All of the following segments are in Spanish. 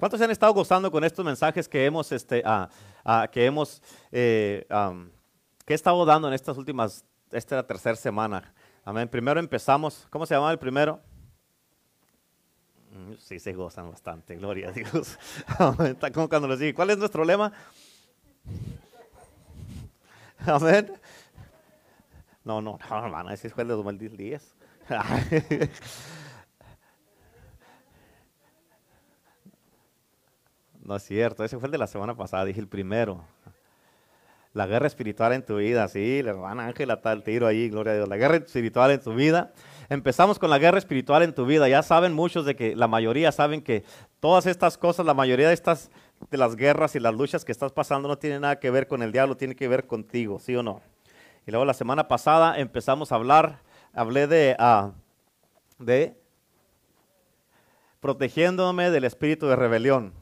¿Cuántos se han estado gozando con estos mensajes que hemos, este, ah, que hemos, eh, que he estado dando en estas últimas, esta es la tercera semana? Amén. Primero empezamos, ¿cómo se llamaba el primero? Mm, sí, se gozan bastante, gloria a Dios. Está como cuando les digo, ¿cuál es nuestro lema? Amén. No, no, no, hermano, ese fue el de 2010. No es cierto, ese fue el de la semana pasada, dije el primero. La guerra espiritual en tu vida, sí, la hermana Ángela está el tiro ahí, gloria a Dios. La guerra espiritual en tu vida. Empezamos con la guerra espiritual en tu vida. Ya saben muchos de que, la mayoría saben que todas estas cosas, la mayoría de estas, de las guerras y las luchas que estás pasando no tienen nada que ver con el diablo, tiene que ver contigo, ¿sí o no? Y luego la semana pasada empezamos a hablar, hablé de, uh, de protegiéndome del espíritu de rebelión.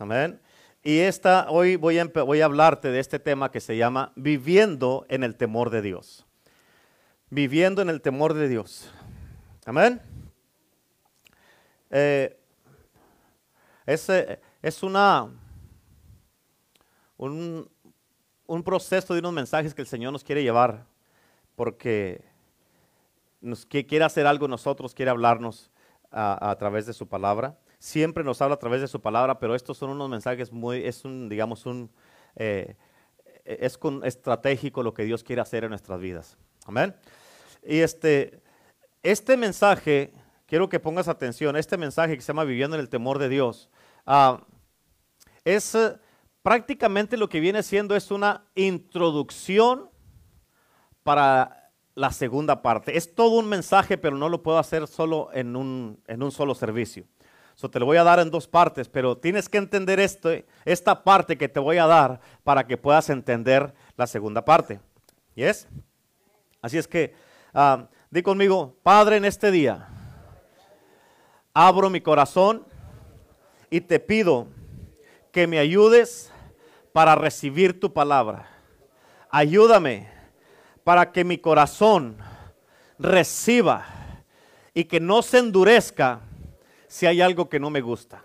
Amén. Y esta, hoy voy a, voy a hablarte de este tema que se llama viviendo en el temor de Dios. Viviendo en el temor de Dios. Amén. Eh, es, una, un, un, proceso de unos mensajes que el Señor nos quiere llevar, porque nos, quiere hacer algo nosotros, quiere hablarnos a, a través de su palabra siempre nos habla a través de su palabra, pero estos son unos mensajes muy, es un, digamos, un, eh, es con, estratégico lo que Dios quiere hacer en nuestras vidas. Amén. Y este, este mensaje, quiero que pongas atención, este mensaje que se llama Viviendo en el temor de Dios, ah, es eh, prácticamente lo que viene siendo es una introducción para la segunda parte. Es todo un mensaje, pero no lo puedo hacer solo en un, en un solo servicio te lo voy a dar en dos partes, pero tienes que entender esto, esta parte que te voy a dar para que puedas entender la segunda parte. ¿Yes? Así es que, uh, di conmigo, Padre, en este día, abro mi corazón y te pido que me ayudes para recibir tu palabra. Ayúdame para que mi corazón reciba y que no se endurezca si hay algo que no me gusta.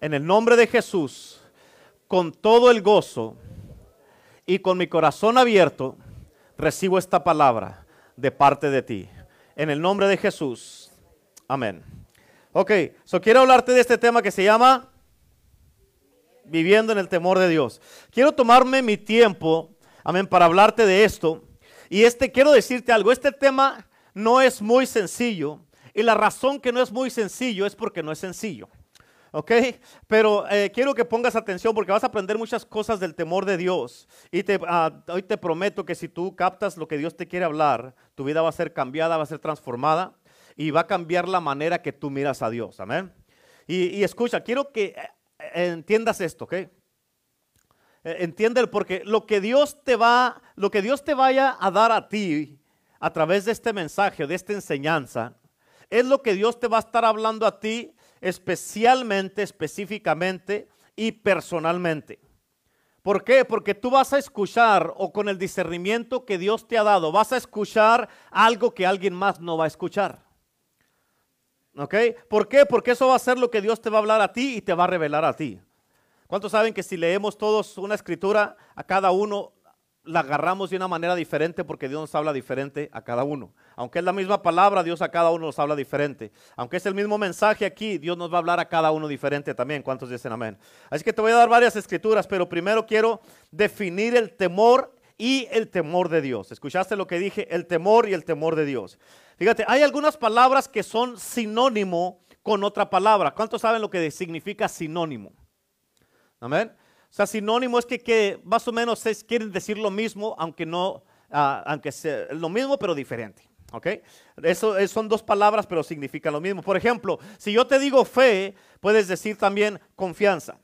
En el nombre de Jesús, con todo el gozo y con mi corazón abierto, recibo esta palabra de parte de ti. En el nombre de Jesús. Amén. Ok, so quiero hablarte de este tema que se llama viviendo en el temor de Dios. Quiero tomarme mi tiempo, amén, para hablarte de esto. Y este, quiero decirte algo, este tema no es muy sencillo. Y la razón que no es muy sencillo es porque no es sencillo. ¿Ok? Pero eh, quiero que pongas atención porque vas a aprender muchas cosas del temor de Dios. Y ah, hoy te prometo que si tú captas lo que Dios te quiere hablar, tu vida va a ser cambiada, va a ser transformada y va a cambiar la manera que tú miras a Dios. Amén. Y, escucha, quiero que eh, entiendas esto, ¿ok? Eh, entiende porque lo que Dios te va, lo que Dios te vaya a dar a ti a través de este mensaje, de esta enseñanza, es lo que Dios te va a estar hablando a ti especialmente, específicamente y personalmente. ¿Por qué? Porque tú vas a escuchar o con el discernimiento que Dios te ha dado, vas a escuchar algo que alguien más no va a escuchar. ¿Ok? ¿Por qué? Porque eso va a ser lo que Dios te va a hablar a ti y te va a revelar a ti. ¿Cuántos saben que si leemos todos una escritura, a cada uno la agarramos de una manera diferente porque Dios nos habla diferente a cada uno. Aunque es la misma palabra, Dios a cada uno nos habla diferente. Aunque es el mismo mensaje aquí, Dios nos va a hablar a cada uno diferente también. ¿Cuántos dicen amén? Así que te voy a dar varias escrituras, pero primero quiero definir el temor y el temor de Dios. ¿Escuchaste lo que dije? El temor y el temor de Dios. Fíjate, hay algunas palabras que son sinónimo con otra palabra. ¿Cuántos saben lo que significa sinónimo? Amén. O sea, sinónimo es que, más o menos es, quieren decir lo mismo, aunque no, ah, aunque sea lo mismo, pero diferente. ¿Ok? Eso, son dos palabras, pero significan lo mismo. Por ejemplo, si yo te digo fe, puedes decir también confianza.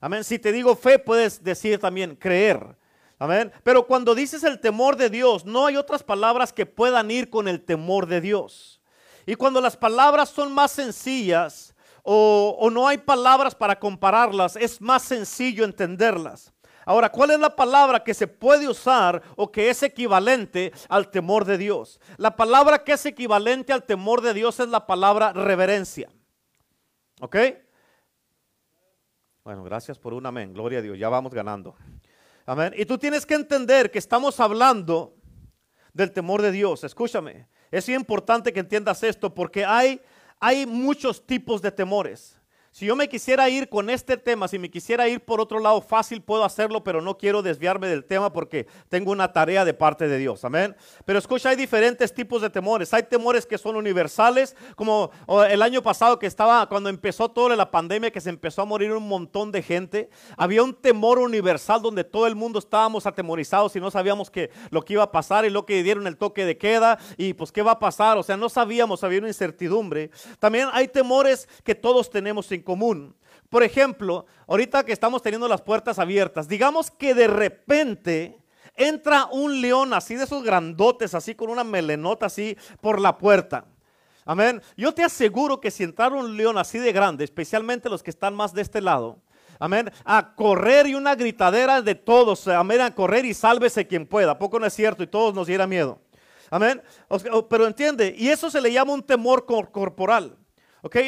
Amén. Si te digo fe, puedes decir también creer. Amén. Pero cuando dices el temor de Dios, no hay otras palabras que puedan ir con el temor de Dios. Y cuando las palabras son más sencillas, o, no hay palabras para compararlas, es más sencillo entenderlas. Ahora, ¿cuál es la palabra que se puede usar o que es equivalente al temor de Dios? La palabra que es equivalente al temor de Dios es la palabra reverencia. ¿Ok? Bueno, gracias por un amén. Gloria a Dios. Ya vamos ganando. Amén. Y tú tienes que entender que estamos hablando del temor de Dios. Escúchame. Es importante que entiendas esto porque hay, hay muchos tipos de temores. Si yo me quisiera ir con este tema, si me quisiera ir por otro lado, fácil puedo hacerlo, pero no quiero desviarme del tema porque tengo una tarea de parte de Dios. Amén. Pero escucha, hay diferentes tipos de temores. Hay temores que son universales, como el año pasado que estaba, cuando empezó toda la pandemia, que se empezó a morir un montón de gente. Había un temor universal donde todo el mundo estábamos atemorizados y no sabíamos que, lo que iba a pasar y lo que dieron el toque de queda y pues qué va a pasar. O sea, no sabíamos, había una incertidumbre. También hay temores que todos tenemos en común. Por ejemplo, ahorita que estamos teniendo las puertas abiertas, digamos que de repente entra un león así de esos grandotes, así con una melenota así por la puerta. Amén. Yo te aseguro que si entrara un león así de grande, especialmente los que están más de este lado, amén, a correr y una gritadera de todos, amén, a correr y sálvese quien pueda. Poco no es cierto y todos nos diera miedo. Amén. Pero entiende, y eso se le llama un temor corporal.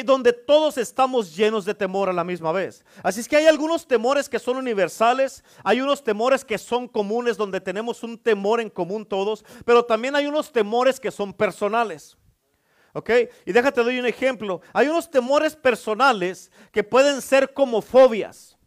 Donde todos estamos llenos de temor a la misma vez. Así es que hay algunos temores que son universales, hay unos temores que son comunes, donde tenemos un temor en común todos, pero también hay unos temores que son personales. ¿Ok? Y déjate doy un ejemplo. Hay unos temores personales que pueden ser como fobias.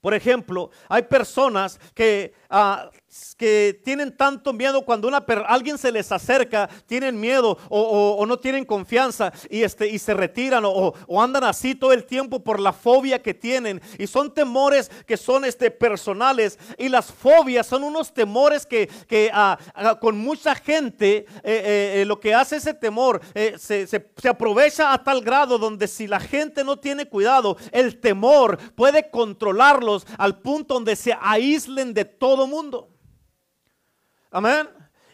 Por ejemplo, hay personas que ah, que tienen tanto miedo cuando una alguien se les acerca, tienen miedo o, no tienen confianza y, este, se retiran o, andan así todo el tiempo por la fobia que tienen. Y son temores que son este, personales. Y las fobias son unos temores que, que ah, ah, con mucha gente eh, eh, eh, lo que hace ese temor se, se aprovecha a tal grado donde si la gente no tiene cuidado, el temor puede controlarlos al punto donde se aíslen de todo mundo. Amén.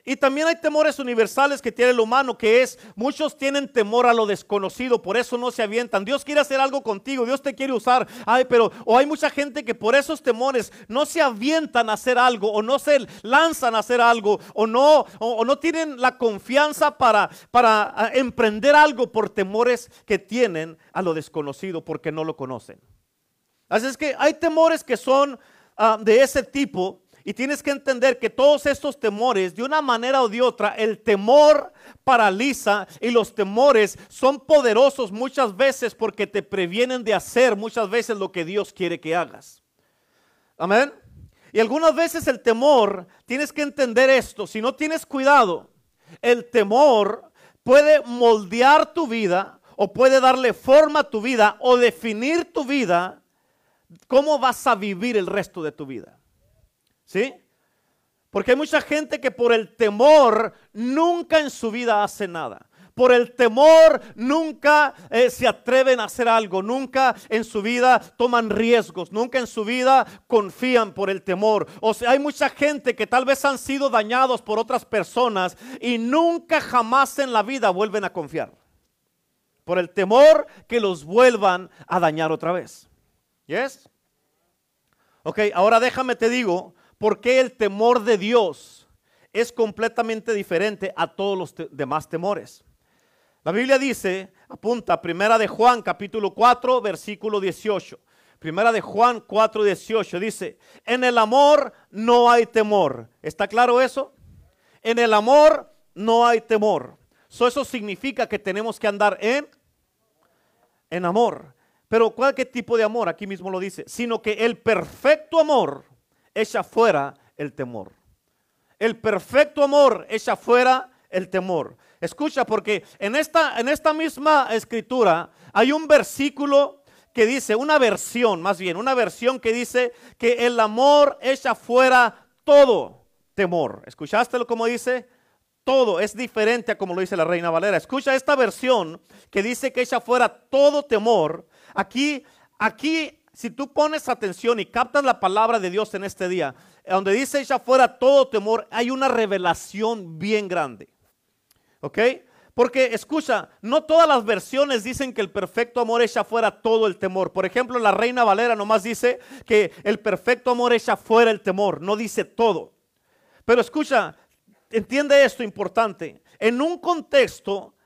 Y también hay temores universales que tiene el humano, que es, muchos tienen temor a lo desconocido, por eso no se avientan. Dios quiere hacer algo contigo, Dios te quiere usar. Ay, pero, o hay mucha gente que por esos temores no se avientan a hacer algo, o no se lanzan a hacer algo, o no, o, no tienen la confianza para, para ah, emprender algo por temores que tienen a lo desconocido, porque no lo conocen. Así es que hay temores que son ah, de ese tipo y tienes que entender que todos estos temores, de una manera o de otra, el temor paraliza y los temores son poderosos muchas veces porque te previenen de hacer muchas veces lo que Dios quiere que hagas. Amén. Y algunas veces el temor, tienes que entender esto, si no tienes cuidado, el temor puede moldear tu vida o puede darle forma a tu vida o definir tu vida, cómo vas a vivir el resto de tu vida. ¿Sí? Porque hay mucha gente que por el temor nunca en su vida hace nada. Por el temor nunca eh, se atreven a hacer algo, nunca en su vida toman riesgos, nunca en su vida confían por el temor. O sea, hay mucha gente que tal vez han sido dañados por otras personas y nunca jamás en la vida vuelven a confiar. Por el temor que los vuelvan a dañar otra vez. ¿Yes? Ok, ahora déjame te digo porque el temor de Dios es completamente diferente a todos los demás temores. La Biblia dice, apunta, primera de Juan capítulo 4, versículo 18. Primera de Juan 4, 18 dice, en el amor no hay temor. ¿Está claro eso? En el amor no hay temor. eso significa que tenemos que andar en, en amor. Pero ¿cuál qué tipo de amor? Aquí mismo lo dice. Sino que el perfecto amor echa fuera el temor. El perfecto amor echa fuera el temor. Escucha, porque en esta, en esta misma escritura hay un versículo que dice, una versión más bien, una versión que dice que el amor echa fuera todo temor. ¿Escuchaste lo como dice? Todo es diferente a como lo dice la Reina Valera. Escucha esta versión que dice que echa fuera todo temor. Aquí, aquí si tú pones atención y captas la palabra de Dios en este día, donde dice ella fuera todo temor, hay una revelación bien grande. ¿Ok? Porque escucha, no todas las versiones dicen que el perfecto amor echa fuera todo el temor. Por ejemplo, la Reina Valera nomás dice que el perfecto amor echa fuera el temor, no dice todo. Pero escucha, entiende esto importante. En un contexto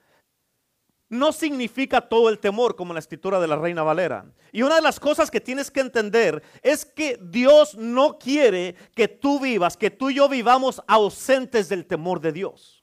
no significa todo el temor como la escritura de la Reina Valera. Y una de las cosas que tienes que entender es que Dios no quiere que tú vivas, que tú y yo vivamos ausentes del temor de Dios.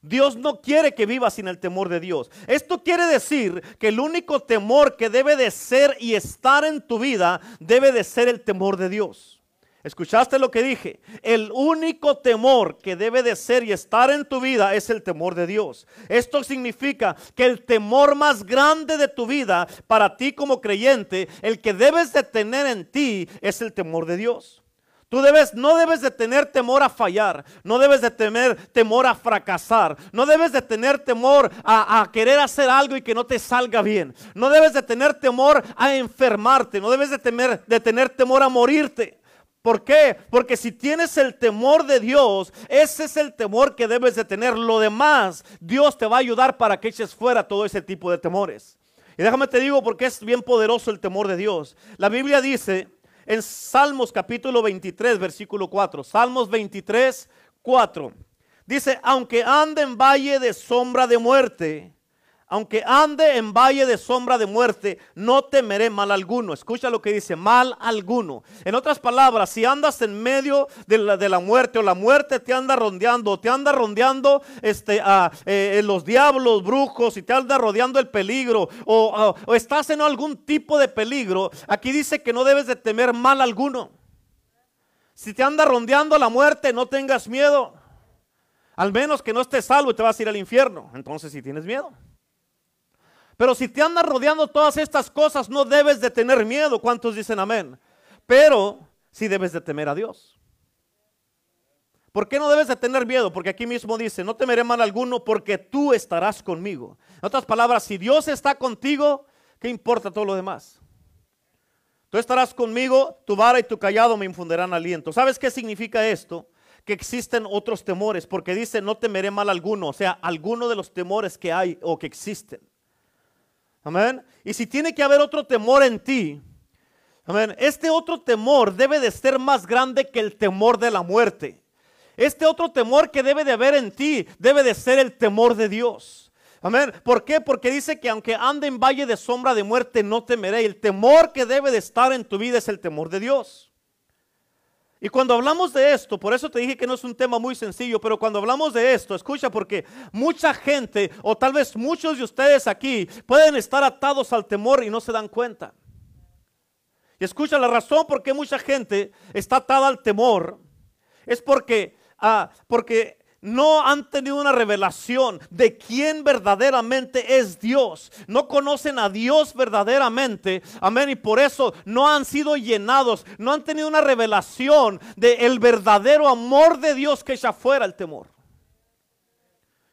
Dios no quiere que vivas sin el temor de Dios. Esto quiere decir que el único temor que debe de ser y estar en tu vida debe de ser el temor de Dios. ¿Escuchaste lo que dije? El único temor que debe de ser y estar en tu vida es el temor de Dios. Esto significa que el temor más grande de tu vida para ti como creyente, el que debes de tener en ti es el temor de Dios. Tú debes, no debes de tener temor a fallar, no debes de tener temor a fracasar, no debes de tener temor a, a, querer hacer algo y que no te salga bien, no debes de tener temor a enfermarte, no debes de temer, de tener temor a morirte. ¿Por qué? Porque si tienes el temor de Dios, ese es el temor que debes de tener. Lo demás, Dios te va a ayudar para que eches fuera todo ese tipo de temores. Y déjame te digo porque es bien poderoso el temor de Dios. La Biblia dice en Salmos capítulo 23, versículo 4. Salmos 23, 4. Dice, aunque ande en valle de sombra de muerte, aunque ande en valle de sombra de muerte, no temeré mal alguno. Escucha lo que dice, mal alguno. En otras palabras, si andas en medio de la, muerte o la muerte te anda rondeando, te anda rondeando este, a, eh, los diablos, brujos, y te anda rodeando el peligro, o, o estás en algún tipo de peligro, aquí dice que no debes de temer mal alguno. Si te anda rondeando la muerte, no tengas miedo. Al menos que no estés salvo y te vas a ir al infierno. Entonces, si tienes miedo. Pero si te andan rodeando todas estas cosas, no debes de tener miedo. ¿Cuántos dicen amén? Pero sí debes de temer a Dios. ¿Por qué no debes de tener miedo? Porque aquí mismo dice, no temeré mal alguno porque tú estarás conmigo. En otras palabras, si Dios está contigo, ¿qué importa todo lo demás? Tú estarás conmigo, tu vara y tu callado me infundirán aliento. ¿Sabes qué significa esto? Que existen otros temores, porque dice, no temeré mal alguno, o sea, alguno de los temores que hay o que existen. Amén. Y si tiene que haber otro temor en ti, amén, este otro temor debe de ser más grande que el temor de la muerte. Este otro temor que debe de haber en ti debe de ser el temor de Dios. Amén. ¿Por qué? Porque dice que aunque ande en valle de sombra de muerte, no temeré. El temor que debe de estar en tu vida es el temor de Dios. Y cuando hablamos de esto, por eso te dije que no es un tema muy sencillo, pero cuando hablamos de esto, escucha porque mucha gente, o tal vez muchos de ustedes aquí, pueden estar atados al temor y no se dan cuenta. Y escucha, la razón por qué mucha gente está atada al temor es porque, ah, porque no han tenido una revelación de quién verdaderamente es Dios. No conocen a Dios verdaderamente. Amén. Y por eso no han sido llenados. No han tenido una revelación del el verdadero amor de Dios que echa fuera el temor.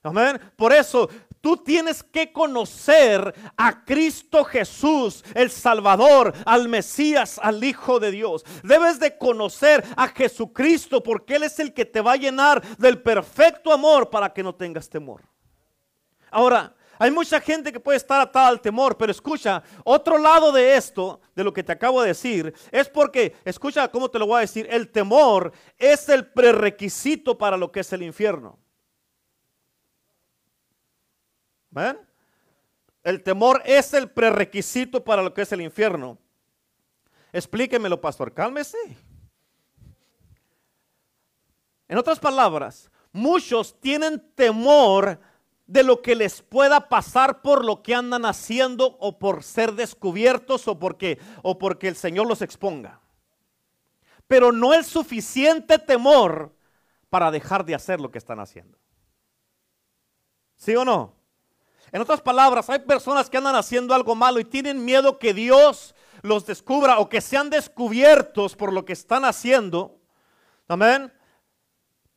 Amén. Por eso Tú tienes que conocer a Cristo Jesús, el Salvador, al Mesías, al Hijo de Dios. Debes de conocer a Jesucristo porque Él es el que te va a llenar del perfecto amor para que no tengas temor. Ahora, hay mucha gente que puede estar atada al temor, pero escucha, otro lado de esto, de lo que te acabo de decir, es porque, escucha cómo te lo voy a decir, el temor es el prerequisito para lo que es el infierno. El temor es el prerequisito para lo que es el infierno. Explíquemelo, pastor, cálmese. En otras palabras, muchos tienen temor de lo que les pueda pasar por lo que andan haciendo o por ser descubiertos o porque, o porque el Señor los exponga. Pero no es suficiente temor para dejar de hacer lo que están haciendo. ¿Sí o no? En otras palabras, hay personas que andan haciendo algo malo y tienen miedo que Dios los descubra o que sean descubiertos por lo que están haciendo. Amén.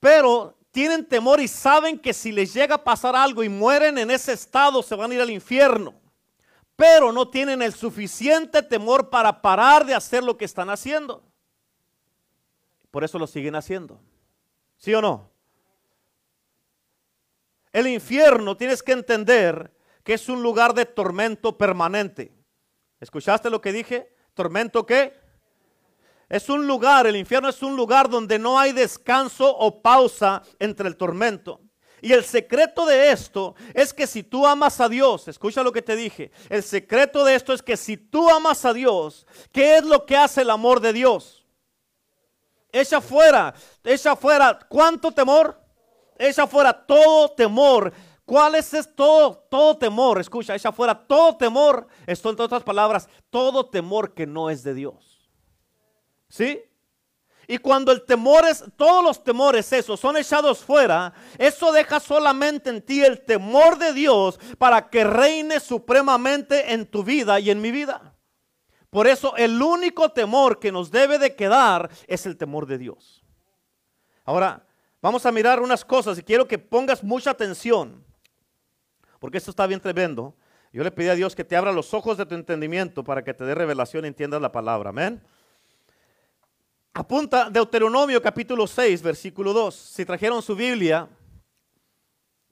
Pero tienen temor y saben que si les llega a pasar algo y mueren en ese estado, se van a ir al infierno. Pero no tienen el suficiente temor para parar de hacer lo que están haciendo. Por eso lo siguen haciendo. ¿Sí o no? El infierno tienes que entender que es un lugar de tormento permanente. ¿Escuchaste lo que dije? ¿Tormento qué? Es un lugar, el infierno es un lugar donde no hay descanso o pausa entre el tormento. Y el secreto de esto es que si tú amas a Dios, escucha lo que te dije, el secreto de esto es que si tú amas a Dios, ¿qué es lo que hace el amor de Dios? Echa fuera, echa fuera, ¿cuánto temor? Echa fuera todo temor. ¿Cuál es todo, todo temor? Escucha, echa fuera todo temor. Esto en otras palabras, todo temor que no es de Dios. ¿Sí? Y cuando el temor es, todos los temores esos son echados fuera, eso deja solamente en ti el temor de Dios para que reine supremamente en tu vida y en mi vida. Por eso el único temor que nos debe de quedar es el temor de Dios. Ahora, vamos a mirar unas cosas y quiero que pongas mucha atención, porque esto está bien tremendo. Yo le pedí a Dios que te abra los ojos de tu entendimiento para que te dé revelación y entiendas la palabra. Amén. Apunta Deuteronomio capítulo 6, versículo 2. Si trajeron su Biblia,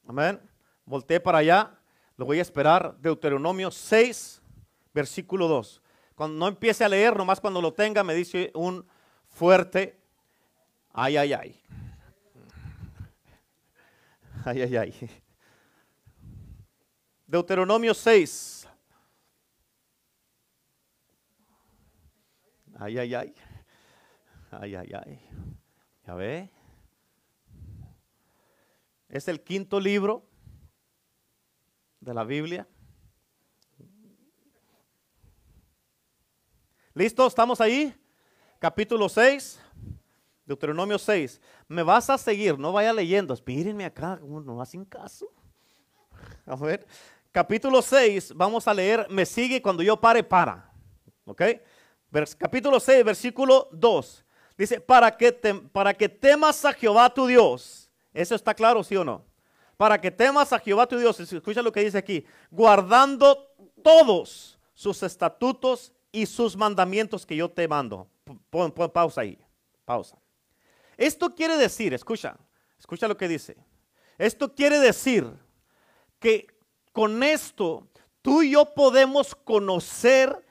amén, volteé para allá, lo voy a esperar. Deuteronomio 6, versículo 2. Cuando no empiece a leer, nomás cuando lo tenga, me dice un fuerte, ay, ay, ay. Ay, ay, ay. Deuteronomio 6. Ay, ay, ay. Ay, ay, ay. ¿Ya ve? Es el quinto libro de la Biblia. ¿Listo? ¿Estamos ahí? Capítulo 6, Deuteronomio 6. Me vas a seguir, no vaya leyendo. Espírenme acá, no hacen caso. A ver, capítulo 6, vamos a leer, me sigue cuando yo pare, para. ¿Ok? capítulo 6, versículo 2. Dice, para que, para que temas a Jehová tu Dios. ¿Eso está claro, sí o no? Para que temas a Jehová tu Dios. Escucha lo que dice aquí. Guardando todos sus estatutos y sus mandamientos que yo te mando. Pon, pausa ahí. Pausa. Esto quiere decir, escucha, escucha lo que dice. Esto quiere decir que con esto tú y yo podemos conocer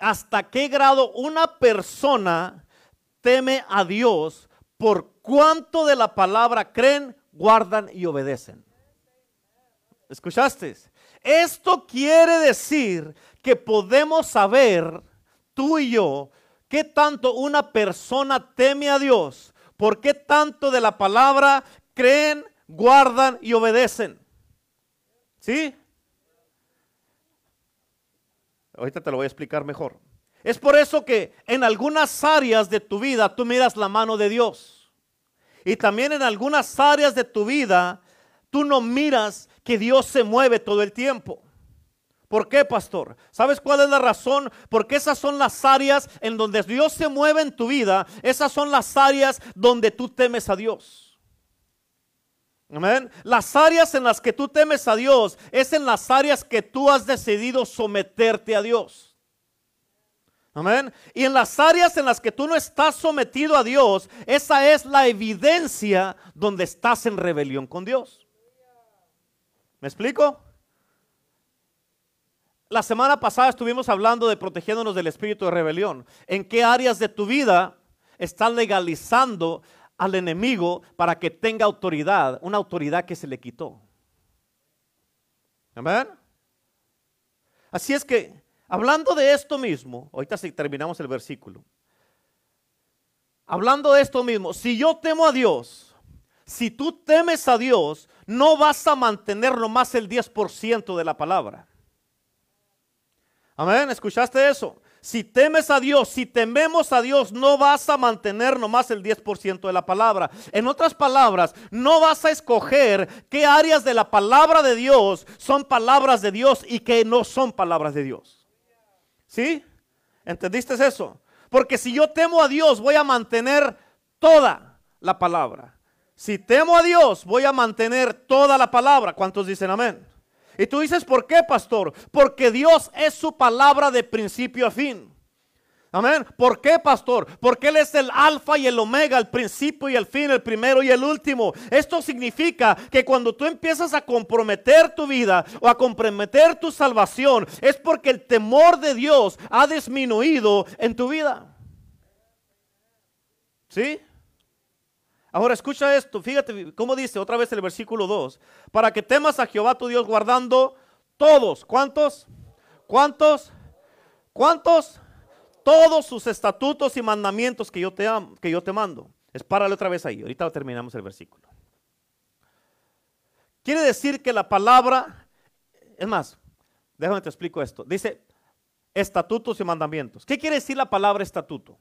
hasta qué grado una persona teme a Dios por cuanto de la palabra creen, guardan y obedecen. ¿Escuchaste? Esto quiere decir que podemos saber, tú y yo, qué tanto una persona teme a Dios, por qué tanto de la palabra creen, guardan y obedecen. ¿Sí? Ahorita te lo voy a explicar mejor. Es por eso que en algunas áreas de tu vida tú miras la mano de Dios. Y también en algunas áreas de tu vida tú no miras que Dios se mueve todo el tiempo. ¿Por qué, pastor? ¿Sabes cuál es la razón? Porque esas son las áreas en donde Dios se mueve en tu vida. Esas son las áreas donde tú temes a Dios. Amén. Las áreas en las que tú temes a Dios es en las áreas que tú has decidido someterte a Dios. Amén. Y en las áreas en las que tú no estás sometido a Dios, esa es la evidencia donde estás en rebelión con Dios. ¿Me explico? La semana pasada estuvimos hablando de protegiéndonos del espíritu de rebelión. ¿En qué áreas de tu vida estás legalizando al enemigo para que tenga autoridad, una autoridad que se le quitó? Amén. Así es que Hablando de esto mismo, ahorita terminamos el versículo. Hablando de esto mismo, si yo temo a Dios, si tú temes a Dios, no vas a mantener nomás el 10% de la palabra. Amén, ¿escuchaste eso? Si temes a Dios, si tememos a Dios, no vas a mantener nomás el 10% de la palabra. En otras palabras, no vas a escoger qué áreas de la palabra de Dios son palabras de Dios y qué no son palabras de Dios. ¿Sí? ¿Entendiste eso? Porque si yo temo a Dios, voy a mantener toda la palabra. Si temo a Dios, voy a mantener toda la palabra. ¿Cuántos dicen amén? Y tú dices, ¿por qué, pastor? Porque Dios es su palabra de principio a fin. Amén. ¿Por qué, pastor? Porque Él es el alfa y el omega, el principio y el fin, el primero y el último. Esto significa que cuando tú empiezas a comprometer tu vida o a comprometer tu salvación, es porque el temor de Dios ha disminuido en tu vida. ¿Sí? Ahora escucha esto, fíjate cómo dice otra vez el versículo 2, para que temas a Jehová tu Dios guardando todos, ¿cuántos? ¿Cuántos? ¿Cuántos? Todos sus estatutos y mandamientos que yo te, que yo te mando. Espárale otra vez ahí, ahorita terminamos el versículo. Quiere decir que la palabra, es más, déjame te explico esto. Dice estatutos y mandamientos. ¿Qué quiere decir la palabra estatuto?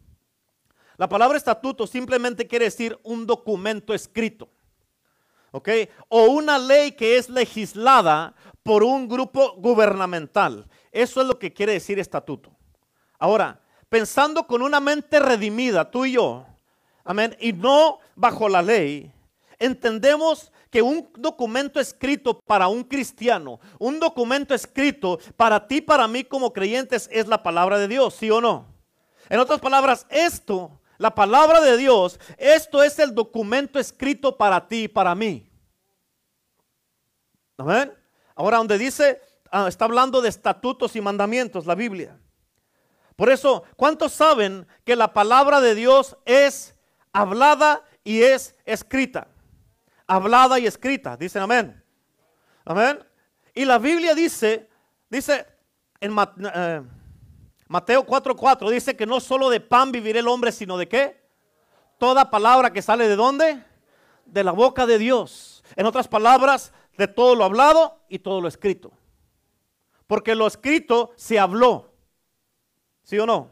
La palabra estatuto simplemente quiere decir un documento escrito. ¿Ok? O una ley que es legislada por un grupo gubernamental. Eso es lo que quiere decir estatuto. Ahora, pensando con una mente redimida, tú y yo, amén, y no bajo la ley, entendemos que un documento escrito para un cristiano, un documento escrito para ti, para mí como creyentes, es la palabra de Dios, ¿sí o no? En otras palabras, esto la palabra de Dios, esto es el documento escrito para ti y para mí. Amén. Ahora donde dice, ah, está hablando de estatutos y mandamientos, la Biblia. Por eso, ¿cuántos saben que la palabra de Dios es hablada y es escrita? Hablada y escrita, dicen amén. Amén. Y la Biblia dice, dice en eh, Mateo 4:4 dice que no solo de pan vivirá el hombre, sino de qué? Toda palabra que sale de dónde? De la boca de Dios. En otras palabras, de todo lo hablado y todo lo escrito. Porque lo escrito se habló. ¿Sí o no?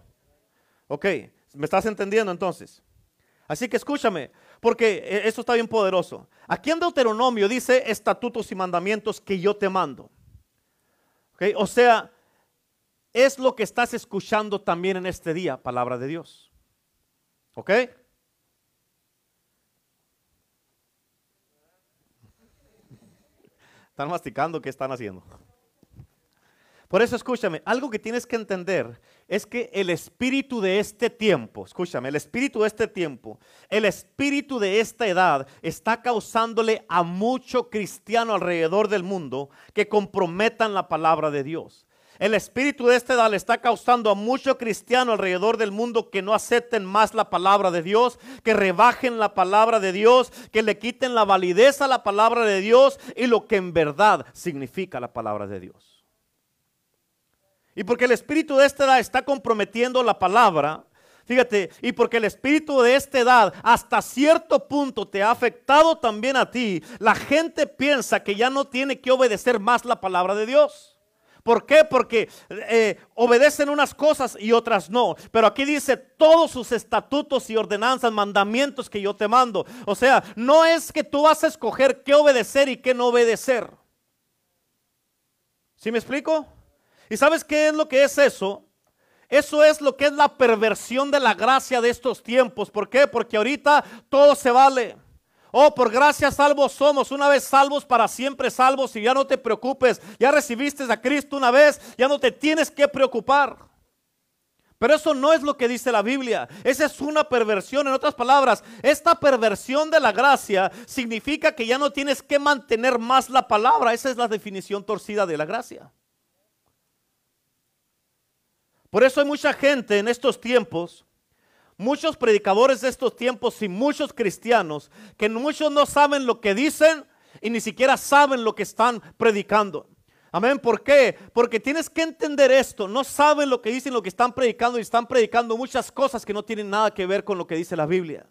Ok, ¿me estás entendiendo entonces? Así que escúchame, porque e, esto está bien poderoso. Aquí en Deuteronomio dice estatutos y mandamientos que yo te mando. Okay, o sea, es lo que estás escuchando también en este día, palabra de Dios. ¿Ok? Están masticando, ¿qué están haciendo? Por eso escúchame, algo que tienes que entender es que el espíritu de este tiempo, escúchame, el espíritu de este tiempo, el espíritu de esta edad está causándole a mucho cristiano alrededor del mundo que comprometan la palabra de Dios. El espíritu de esta edad le está causando a muchos cristianos alrededor del mundo que no acepten más la palabra de Dios, que rebajen la palabra de Dios, que le quiten la validez a la palabra de Dios y lo que en verdad significa la palabra de Dios. Y porque el espíritu de esta edad está comprometiendo la palabra, Fíjate, y porque el espíritu de esta edad hasta cierto punto te ha afectado también a ti, la gente piensa que ya no tiene que obedecer más la palabra de Dios. ¿Por qué? Porque eh, obedecen unas cosas y otras no. Pero aquí dice todos sus estatutos y ordenanzas, mandamientos que yo te mando. O sea, no es que tú vas a escoger qué obedecer y qué no obedecer. ¿Sí me explico? ¿Y sabes qué es lo que es eso? Eso es lo que es la perversión de la gracia de estos tiempos. ¿Por qué? Porque ahorita todo se vale. Oh, por gracia salvos somos, una vez salvos para siempre salvos y ya no te preocupes, ya recibiste a Cristo una vez, ya no te tienes que preocupar. Pero eso no es lo que dice la Biblia. Esa es una perversión. En otras palabras, esta perversión de la gracia significa que ya no tienes que mantener más la palabra. Esa es la definición torcida de la gracia. Por eso hay mucha gente en estos tiempos muchos predicadores de estos tiempos y muchos cristianos que muchos no saben lo que dicen y ni siquiera saben lo que están predicando. Amén. ¿Por qué? Porque tienes que entender esto. No saben lo que dicen, lo que están predicando y están predicando muchas cosas que no tienen nada que ver con lo que dice la Biblia.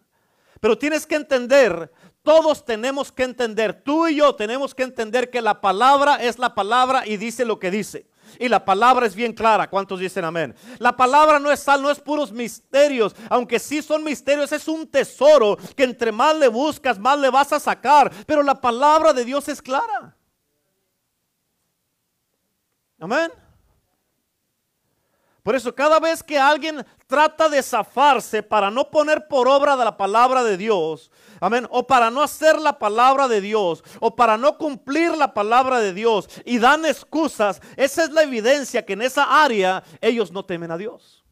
Pero tienes que entender, todos tenemos que entender, tú y yo tenemos que entender que la palabra es la palabra y dice lo que dice. Y la palabra es bien clara. ¿Cuántos dicen amén? La palabra no es sal, no es puros misterios. Aunque sí son misterios, es un tesoro que entre más le buscas, más le vas a sacar. Pero la palabra de Dios es clara. Amén. Por eso cada vez que alguien trata de zafarse para no poner por obra la palabra de Dios, amén, o para no hacer la palabra de Dios, o para no cumplir la palabra de Dios y dan excusas, esa es la evidencia que en esa área ellos no temen a Dios.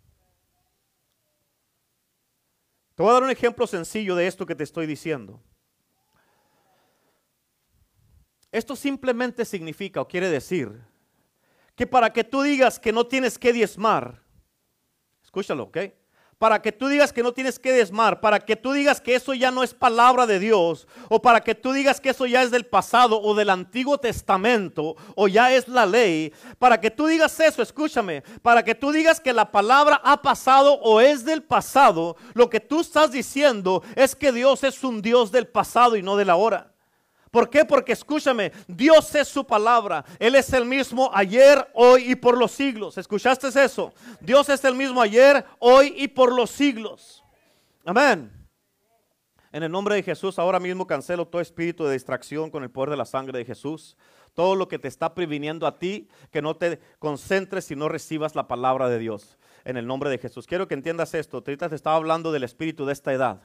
Te voy a dar un ejemplo sencillo de esto que te estoy diciendo. Esto simplemente significa o quiere decir que para que tú digas que no tienes que diezmar, escúchalo, ¿ok? para que tú digas que no tienes que desmar, para que tú digas que eso ya no es palabra de Dios, o para que tú digas que eso ya es del pasado o del Antiguo Testamento, o ya es la ley, para que tú digas eso, escúchame, para que tú digas que la palabra ha pasado o es del pasado, lo que tú estás diciendo es que Dios es un Dios del pasado y no de la hora. ¿Por qué? Porque escúchame, Dios es su palabra. Él es el mismo ayer, hoy y por los siglos. ¿Escuchaste eso? Dios es el mismo ayer, hoy y por los siglos. Amén. En el nombre de Jesús, ahora mismo cancelo todo espíritu de distracción con el poder de la sangre de Jesús. Todo lo que te está previniendo a ti, que no te concentres y no recibas la palabra de Dios. En el nombre de Jesús. Quiero que entiendas esto. Ahorita te estaba hablando del espíritu de esta edad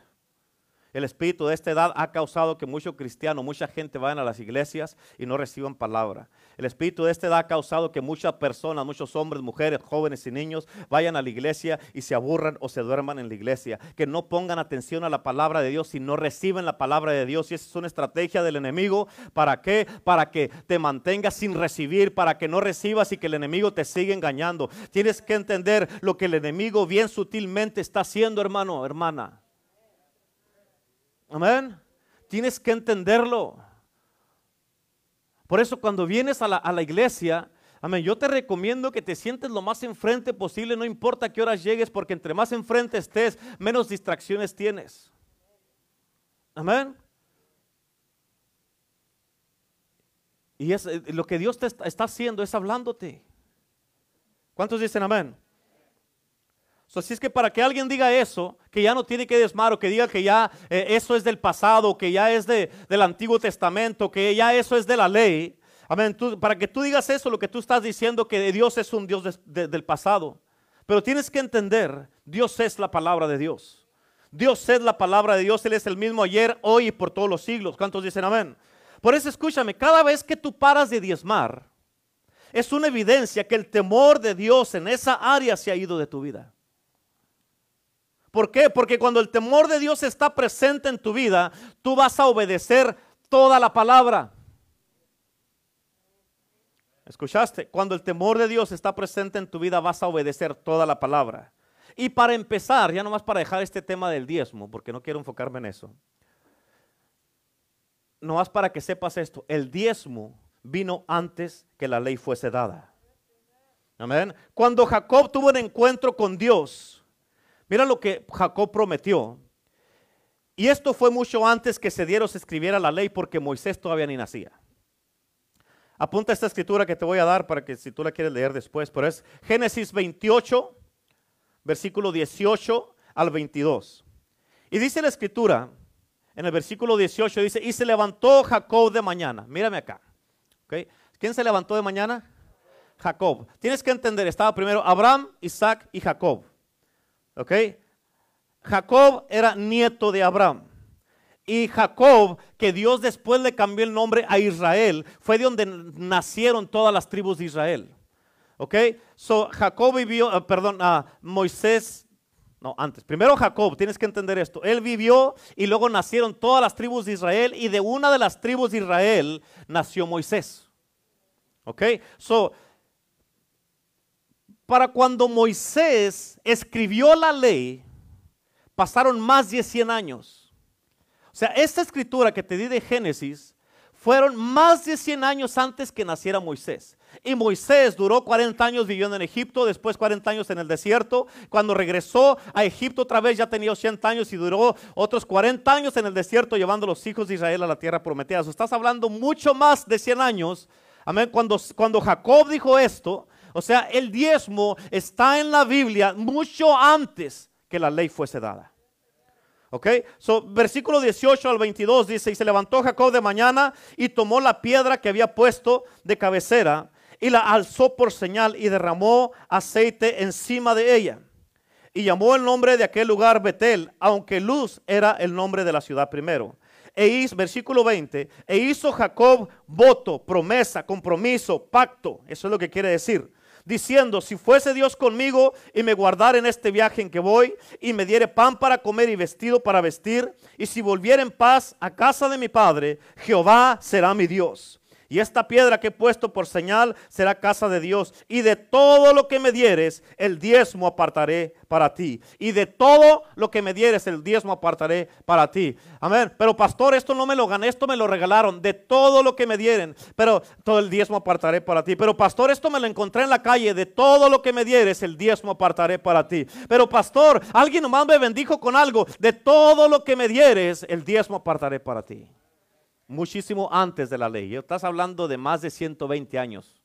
el espíritu de esta edad ha causado que muchos cristianos, mucha gente vayan a las iglesias y no reciban palabra. El espíritu de esta edad ha causado que muchas personas, muchos hombres, mujeres, jóvenes y niños vayan a la iglesia y se aburran o se duerman en la iglesia. Que no pongan atención a la palabra de Dios y no reciben la palabra de Dios. Y esa es una estrategia del enemigo. ¿Para qué? Para que te mantengas sin recibir, para que no recibas y que el enemigo te siga engañando. Tienes que entender lo que el enemigo bien sutilmente está haciendo, hermano, hermana. Amén. Tienes que entenderlo. Por eso cuando vienes a la, iglesia, amén, yo te recomiendo que te sientes lo más enfrente posible, no importa qué horas llegues, porque entre más enfrente estés, menos distracciones tienes. Amén. Y es, eh, lo que Dios te está haciendo es hablándote. ¿Cuántos dicen amén? Así es que para que alguien diga eso, que ya no tiene que desmar o que diga que ya eh, eso es del pasado, que ya es de, del Antiguo Testamento, que ya eso es de la ley. Amén. para que tú digas eso, lo que tú estás diciendo, que Dios es un Dios del pasado. Pero tienes que entender, Dios es la palabra de Dios. Dios es la palabra de Dios. Él es el mismo ayer, hoy y por todos los siglos. ¿Cuántos dicen amén? Por eso escúchame, cada vez que tú paras de diezmar, es una evidencia que el temor de Dios en esa área se ha ido de tu vida. ¿Por qué? Porque cuando el temor de Dios está presente en tu vida, tú vas a obedecer toda la palabra. ¿Escuchaste? Cuando el temor de Dios está presente en tu vida, vas a obedecer toda la palabra. Y para empezar, ya nomás para dejar este tema del diezmo, porque no quiero enfocarme en eso. Nomás para que sepas esto, el diezmo vino antes que la ley fuese dada. Amén. Cuando Jacob tuvo un encuentro con Dios, Mira lo que Jacob prometió. Y esto fue mucho antes que se diera o se escribiera la ley porque Moisés todavía ni nacía. Apunta esta escritura que te voy a dar para que si tú la quieres leer después, pero es Génesis 28, versículo 18 al 22. Y dice la escritura, en el versículo 18 dice, y se levantó Jacob de mañana. Mírame acá. ¿Quién se levantó de mañana? Jacob. Tienes que entender, estaba primero Abraham, Isaac y Jacob. ¿Ok? Jacob era nieto de Abraham. Y Jacob, que Dios después le cambió el nombre a Israel, fue de donde nacieron todas las tribus de Israel. ¿Ok? So, Jacob vivió, uh, perdón, uh, Moisés, no, antes. Primero Jacob, tienes que entender esto. Él vivió y luego nacieron todas las tribus de Israel y de una de las tribus de Israel nació Moisés. ¿Ok? So, para cuando Moisés escribió la ley, pasaron más de 100 años. O sea, esta escritura que te di de Génesis fueron más de 100 años antes que naciera Moisés. Y Moisés duró 40 años viviendo en Egipto, después 40 años en el desierto. Cuando regresó a Egipto otra vez ya tenía 80 años y duró otros 40 años en el desierto llevando a los hijos de Israel a la tierra prometida. estás hablando mucho más de 100 años. Amén. Cuando, cuando Jacob dijo esto, o sea, el diezmo está en la Biblia mucho antes que la ley fuese dada. ¿Ok? So, versículo 18 al 22 dice, y se levantó Jacob de mañana y tomó la piedra que había puesto de cabecera y la alzó por señal y derramó aceite encima de ella. Y llamó el nombre de aquel lugar Betel, aunque Luz era el nombre de la ciudad primero. E hizo, versículo 20, e hizo Jacob voto, promesa, compromiso, pacto. Eso es lo que quiere decir diciendo, si fuese Dios conmigo y me guardara en este viaje en que voy y me diere pan para comer y vestido para vestir, y si volviera en paz a casa de mi padre, Jehová será mi Dios. Y esta piedra que he puesto por señal será casa de Dios. Y de todo lo que me dieres, el diezmo apartaré para ti. Y de todo lo que me dieres, el diezmo apartaré para ti. Amén. Pero pastor, esto no me lo gané, esto me lo regalaron. De todo lo que me dieren, pero todo el diezmo apartaré para ti. Pero pastor, esto me lo encontré en la calle. De todo lo que me dieres, el diezmo apartaré para ti. Pero pastor, alguien nomás me bendijo con algo. De todo lo que me dieres, el diezmo apartaré para ti muchísimo antes de la ley. Estás hablando de más de 120 años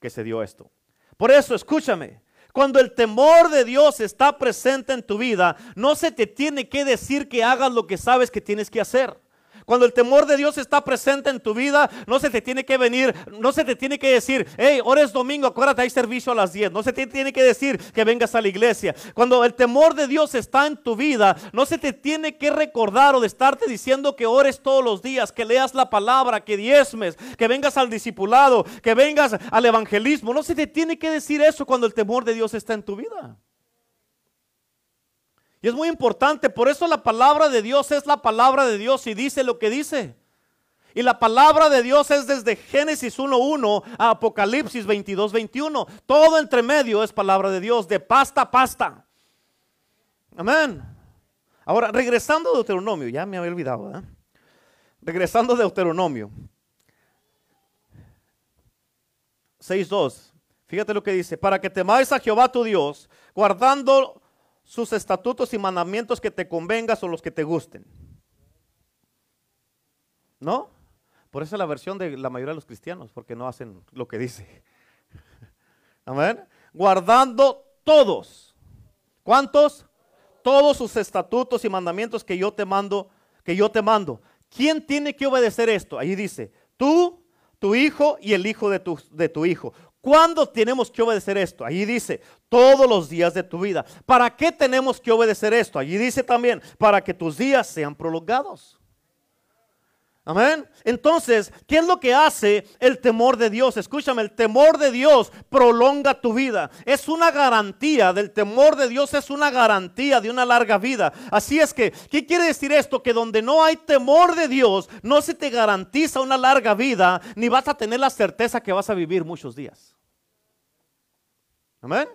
que se dio esto. Por eso, escúchame, cuando el temor de Dios está presente en tu vida, no se te tiene que decir que hagas lo que sabes que tienes que hacer. Cuando el temor de Dios está presente en tu vida, no se te tiene que venir, no se te tiene que decir, hey, ahora es domingo, acuérdate, hay servicio a las 10. No se te tiene que decir que vengas a la iglesia. Cuando el temor de Dios está en tu vida, no se te tiene que recordar o de estarte diciendo que ores todos los días, que leas la palabra, que diezmes, que vengas al discipulado, que vengas al evangelismo. No se te tiene que decir eso cuando el temor de Dios está en tu vida. Y es muy importante, por eso la palabra de Dios es la palabra de Dios y dice lo que dice. Y la palabra de Dios es desde Génesis 1.1 a Apocalipsis 22.21. Todo entre medio es palabra de Dios, de pasta a pasta. Amén. Ahora, regresando a Deuteronomio, ya me había olvidado. ¿eh? Regresando a Deuteronomio 6.2. Fíjate lo que dice, para que temáis a Jehová tu Dios, guardando sus estatutos y mandamientos que te convengas o los que te gusten. ¿No? Por eso es la versión de la mayoría de los cristianos, porque no hacen lo que dice. Amén. Guardando todos. ¿Cuántos? Todos sus estatutos y mandamientos que yo te mando, que yo te mando. ¿Quién tiene que obedecer esto? Allí dice, tú, tu hijo y el hijo de tu, de tu hijo. ¿Cuándo tenemos que obedecer esto? Allí dice, todos los días de tu vida. ¿Para qué tenemos que obedecer esto? Allí dice también, para que tus días sean prolongados. Amén. Entonces, ¿qué es lo que hace el temor de Dios? Escúchame, el temor de Dios prolonga tu vida. Es una garantía del temor de Dios, es una garantía de una larga vida. Así es que, ¿qué quiere decir esto? Que donde no hay temor de Dios, no se te garantiza una larga vida, ni vas a tener la certeza que vas a vivir muchos días. Amén.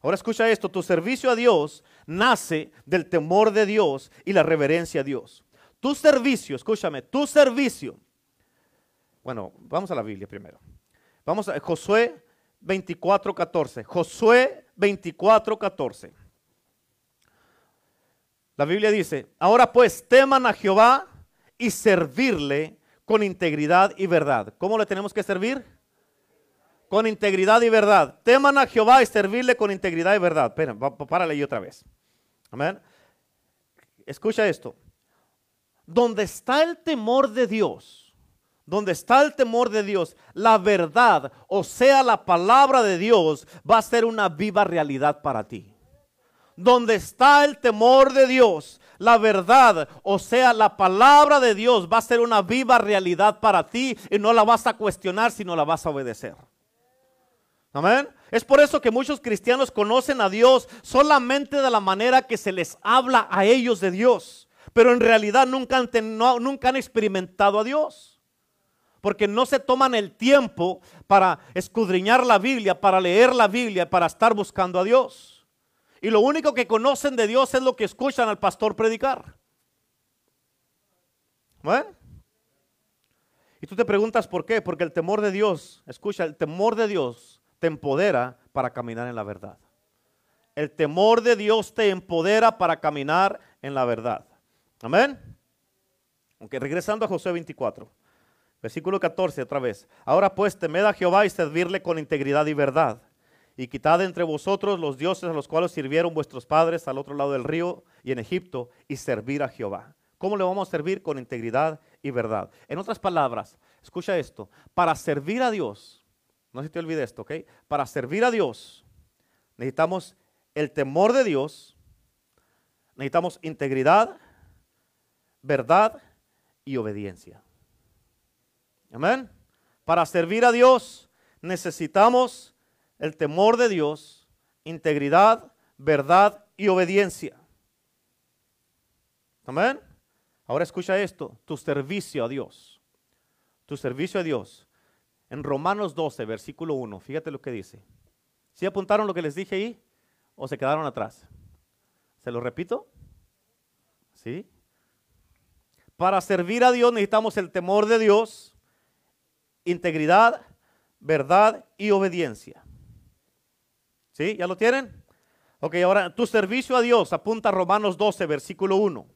Ahora escucha esto, tu servicio a Dios nace del temor de Dios y la reverencia a Dios. Tu servicio, escúchame, tu servicio. Bueno, vamos a la Biblia primero. Vamos a Josué 24, 14. Josué 24, 14. La Biblia dice, ahora pues teman a Jehová y servirle con integridad y verdad. ¿Cómo le tenemos que servir? Con integridad y verdad. Teman a Jehová y servirle con integridad y verdad. Espera, párale ahí otra vez. Amén. Escucha esto. Donde está el temor de Dios, donde está el temor de Dios, la verdad, o sea, la palabra de Dios, va a ser una viva realidad para ti. Donde está el temor de Dios, la verdad, o sea, la palabra de Dios va a ser una viva realidad para ti y no la vas a cuestionar, sino la vas a obedecer. Amén. Es por eso que muchos cristianos conocen a Dios solamente de la manera que se les habla a ellos de Dios. Pero en realidad nunca han, experimentado a Dios. Porque no se toman el tiempo para escudriñar la Biblia, para leer la Biblia, para estar buscando a Dios. Y lo único que conocen de Dios es lo que escuchan al pastor predicar. ¿Amén? Y tú te preguntas por qué. Porque el temor de Dios, escucha, el temor de Dios te empodera para caminar en la verdad. El temor de Dios te empodera para caminar en la verdad. Amén. Aunque regresando a José 24, versículo 14 otra vez. Ahora pues temed a Jehová y servirle con integridad y verdad. Y quitad entre vosotros los dioses a los cuales sirvieron vuestros padres al otro lado del río y en Egipto y servir a Jehová. ¿Cómo le vamos a servir? Con integridad y verdad. En otras palabras, escucha esto, para servir a Dios no se te olvide esto, ¿ok? Para servir a Dios necesitamos el temor de Dios, necesitamos integridad, verdad y obediencia. Amén. Para servir a Dios necesitamos el temor de Dios, integridad, verdad y obediencia. Amén. Ahora escucha esto, tu servicio a Dios. tu servicio a Dios. En Romanos 12, versículo 1, fíjate lo que dice. ¿Sí apuntaron lo que les dije ahí o se quedaron atrás? ¿Se lo repito? ¿Sí? Para servir a Dios necesitamos el temor de Dios, integridad, verdad y obediencia. ¿Sí? ¿Ya lo tienen? Ok, ahora tu servicio a Dios apunta a Romanos 12, versículo 1.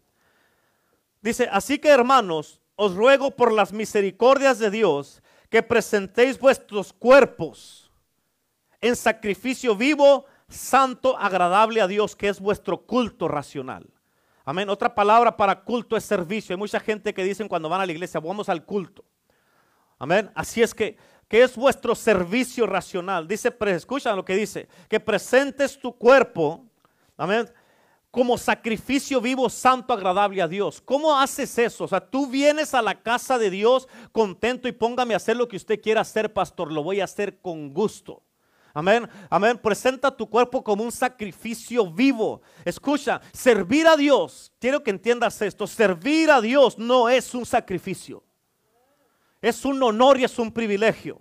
Dice, así que hermanos, os ruego por las misericordias de Dios que presentéis vuestros cuerpos en sacrificio vivo, santo, agradable a Dios, que es vuestro culto racional. Amén. Otra palabra para culto es servicio. Hay mucha gente que dicen cuando van a la iglesia, vamos al culto. Amén. Así es que, ¿qué es vuestro servicio racional? Dice, escuchan lo que dice, que presentes tu cuerpo, amén, como sacrificio vivo, santo, agradable a Dios. ¿Cómo haces eso? O sea, tú vienes a la casa de Dios contento y póngame a hacer lo que usted quiera hacer, pastor. Lo voy a hacer con gusto. Amén, amén. Presenta tu cuerpo como un sacrificio vivo. Escucha, servir a Dios, quiero que entiendas esto, servir a Dios no es un sacrificio. Es un honor y es un privilegio.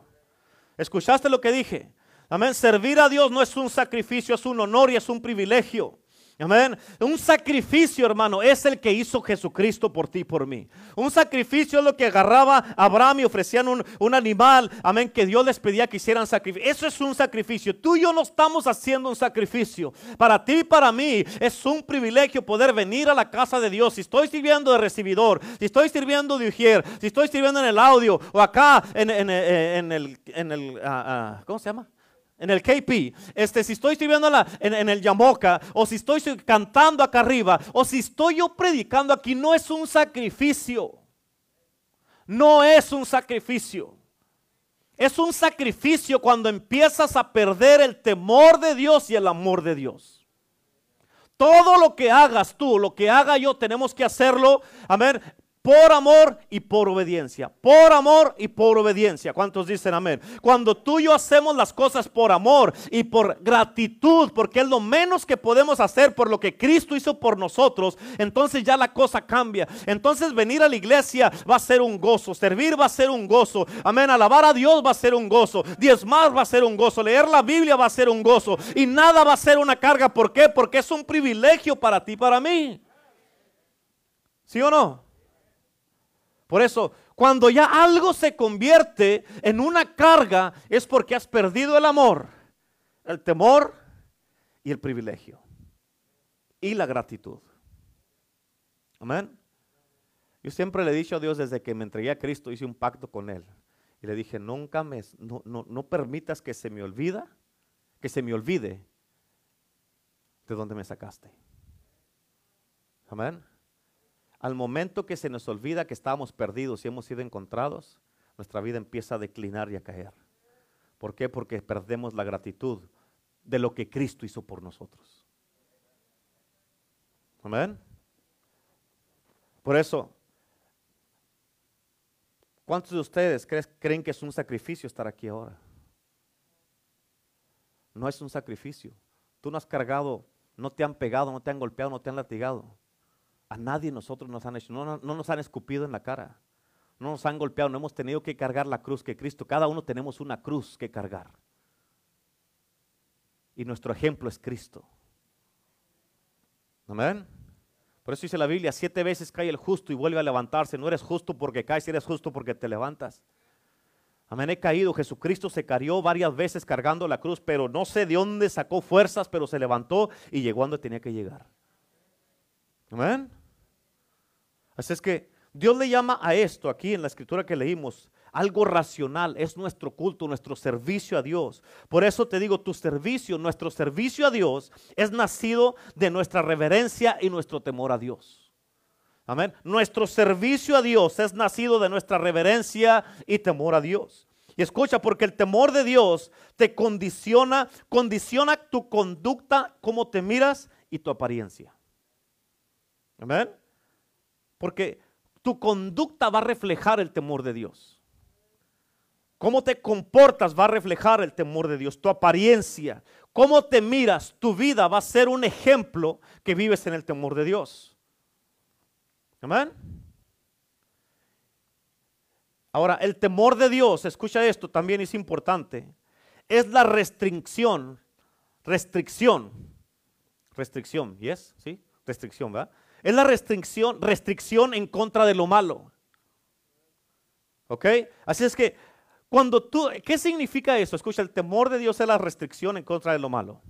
¿Escuchaste lo que dije? Amén. Servir a Dios no es un sacrificio, es un honor y es un privilegio. Amén. Un sacrificio, hermano, es el que hizo Jesucristo por ti y por mí. Un sacrificio es lo que agarraba Abraham y ofrecían un, animal, amén, que Dios les pedía que hicieran sacrificio. Eso es un sacrificio. Tú y yo no estamos haciendo un sacrificio. Para ti y para mí es un privilegio poder venir a la casa de Dios. Si estoy sirviendo de recibidor, si estoy sirviendo de ujier, si estoy sirviendo en el audio o acá en, en, en, el, en el uh, uh, ¿cómo se llama? En el KP, este, si estoy escribiendo en, en, el Yamoca, o si estoy cantando acá arriba, o si estoy yo predicando aquí, no es un sacrificio. No es un sacrificio. Es un sacrificio cuando empiezas a perder el temor de Dios y el amor de Dios. Todo lo que hagas tú, lo que haga yo, tenemos que hacerlo, amén, por amor y por obediencia. Por amor y por obediencia. ¿Cuántos dicen amén? Cuando tú y yo hacemos las cosas por amor y por gratitud, porque es lo menos que podemos hacer por lo que Cristo hizo por nosotros, entonces ya la cosa cambia. Entonces venir a la iglesia va a ser un gozo, servir va a ser un gozo. Amén, alabar a Dios va a ser un gozo, diezmar va a ser un gozo, leer la Biblia va a ser un gozo y nada va a ser una carga. ¿Por qué? Porque es un privilegio para ti, para mí. ¿Sí o no? Por eso, cuando ya algo se convierte en una carga, es porque has perdido el amor, el temor y el privilegio. Y la gratitud. Amén. Yo siempre le he dicho a Dios desde que me entregué a Cristo, hice un pacto con Él. Y le dije, nunca me, no, no, no permitas que se me olvida, que se me olvide de dónde me sacaste. Amén. Al momento que se nos olvida que estábamos perdidos y hemos sido encontrados, nuestra vida empieza a declinar y a caer. ¿Por qué? Porque perdemos la gratitud de lo que Cristo hizo por nosotros. Amén. Por eso, ¿cuántos de ustedes creen que es un sacrificio estar aquí ahora? No es un sacrificio. Tú no has cargado, no te han pegado, no te han golpeado, no te han latigado. A nadie nosotros nos han hecho, no, nos han escupido en la cara, no nos han golpeado, no hemos tenido que cargar la cruz que Cristo. Cada uno tenemos una cruz que cargar. Y nuestro ejemplo es Cristo. Amén. Por eso dice la Biblia, siete veces cae el justo y vuelve a levantarse. No eres justo porque caes, eres justo porque te levantas. Amén, he caído. Jesucristo se carió varias veces cargando la cruz, pero no sé de dónde sacó fuerzas, pero se levantó y llegó donde tenía que llegar. Amén. Así es que Dios le llama a esto aquí en la escritura que leímos algo racional, es nuestro culto, nuestro servicio a Dios. Por eso te digo, tu servicio, nuestro servicio a Dios es nacido de nuestra reverencia y nuestro temor a Dios. Amén. Nuestro servicio a Dios es nacido de nuestra reverencia y temor a Dios. Y escucha, porque el temor de Dios te condiciona, condiciona tu conducta, cómo te miras y tu apariencia. Amén. Porque tu conducta va a reflejar el temor de Dios. Cómo te comportas va a reflejar el temor de Dios. Tu apariencia, cómo te miras, tu vida va a ser un ejemplo que vives en el temor de Dios. Amén. Ahora, el temor de Dios, escucha esto, también es importante. Es la restricción, restricción, restricción, ¿yes? ¿Sí? Restricción, ¿verdad? Es la restricción, restricción en contra de lo malo. ¿Ok? Así es que cuando tú, ¿qué significa eso? Escucha, el temor de Dios es la restricción en contra de lo malo.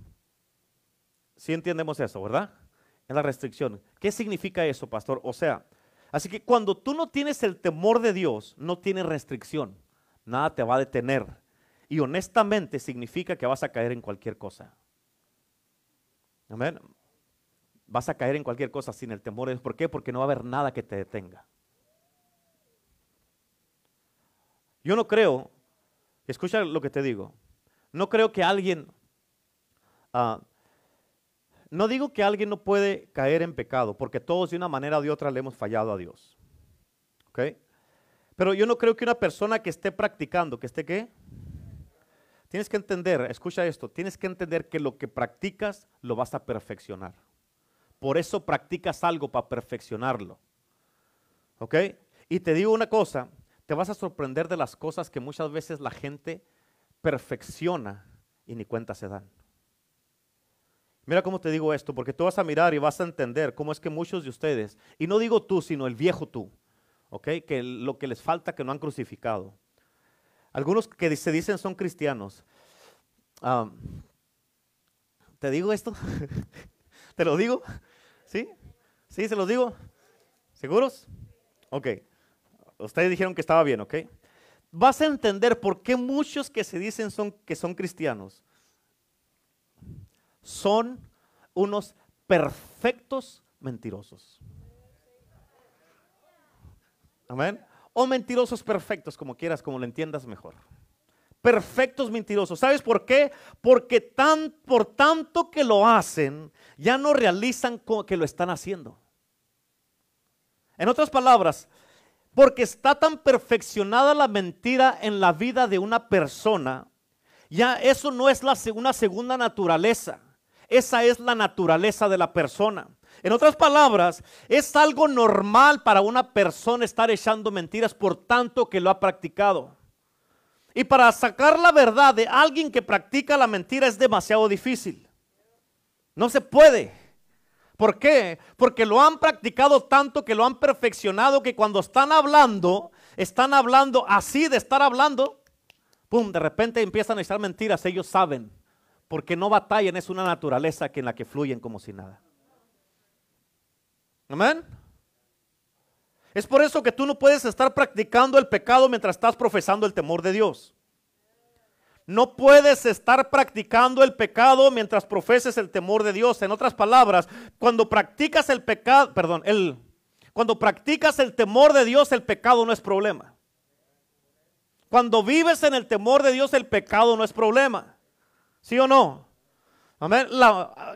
Sí entendemos eso, ¿verdad? Es la restricción. ¿Qué significa eso, pastor? O sea, así que cuando tú no tienes el temor de Dios, no tienes restricción. Nada te va a detener. Y honestamente significa que vas a caer en cualquier cosa. Amén. Vas a caer en cualquier cosa sin el temor de Dios. ¿Por qué? Porque no va a haber nada que te detenga. Yo no creo, escucha lo que te digo, no creo que alguien, ah, no digo que alguien no puede caer en pecado, porque todos de una manera o de otra le hemos fallado a Dios. ¿Ok? Pero yo no creo que una persona que esté practicando, que esté qué? Tienes que entender, escucha esto, tienes que entender que lo que practicas lo vas a perfeccionar. Por eso practicas algo para perfeccionarlo. ¿Ok? Y te digo una cosa, te vas a sorprender de las cosas que muchas veces la gente perfecciona y ni cuenta se dan. Mira cómo te digo esto, porque tú vas a mirar y vas a entender cómo es que muchos de ustedes, y no digo tú, sino el viejo tú, ¿ok? Que lo que les falta que no han crucificado. Algunos que se dicen son cristianos. ¿Te digo esto? ¿Te lo digo? ¿Sí? ¿Sí? ¿Se los digo? ¿Seguros? Ok. Ustedes dijeron que estaba bien, ¿ok? Vas a entender por qué muchos que se dicen son, que son cristianos son unos perfectos mentirosos. Amén. O mentirosos perfectos, como quieras, como lo entiendas mejor. Perfectos mentirosos. ¿Sabes por qué? Porque tan, por tanto que lo hacen, ya no realizan que lo están haciendo. En otras palabras, porque está tan perfeccionada la mentira en la vida de una persona, ya eso no es la, una segunda naturaleza. Esa es la naturaleza de la persona. En otras palabras, es algo normal para una persona estar echando mentiras por tanto que lo ha practicado. Y para sacar la verdad de alguien que practica la mentira es demasiado difícil. No se puede. ¿Por qué? Porque lo han practicado tanto que lo han perfeccionado que cuando están hablando, están hablando así de estar hablando, pum, de repente empiezan a echar mentiras, ellos saben, porque no batallan, es una naturaleza que en la que fluyen como si nada. Amén. Es por eso que tú no puedes estar practicando el pecado mientras estás profesando el temor de Dios. No puedes estar practicando el pecado mientras profeses el temor de Dios. En otras palabras, cuando practicas el pecado, perdón, el, cuando practicas el temor de Dios, el pecado no es problema. Cuando vives en el temor de Dios, el pecado no es problema. ¿Sí o no? Amén.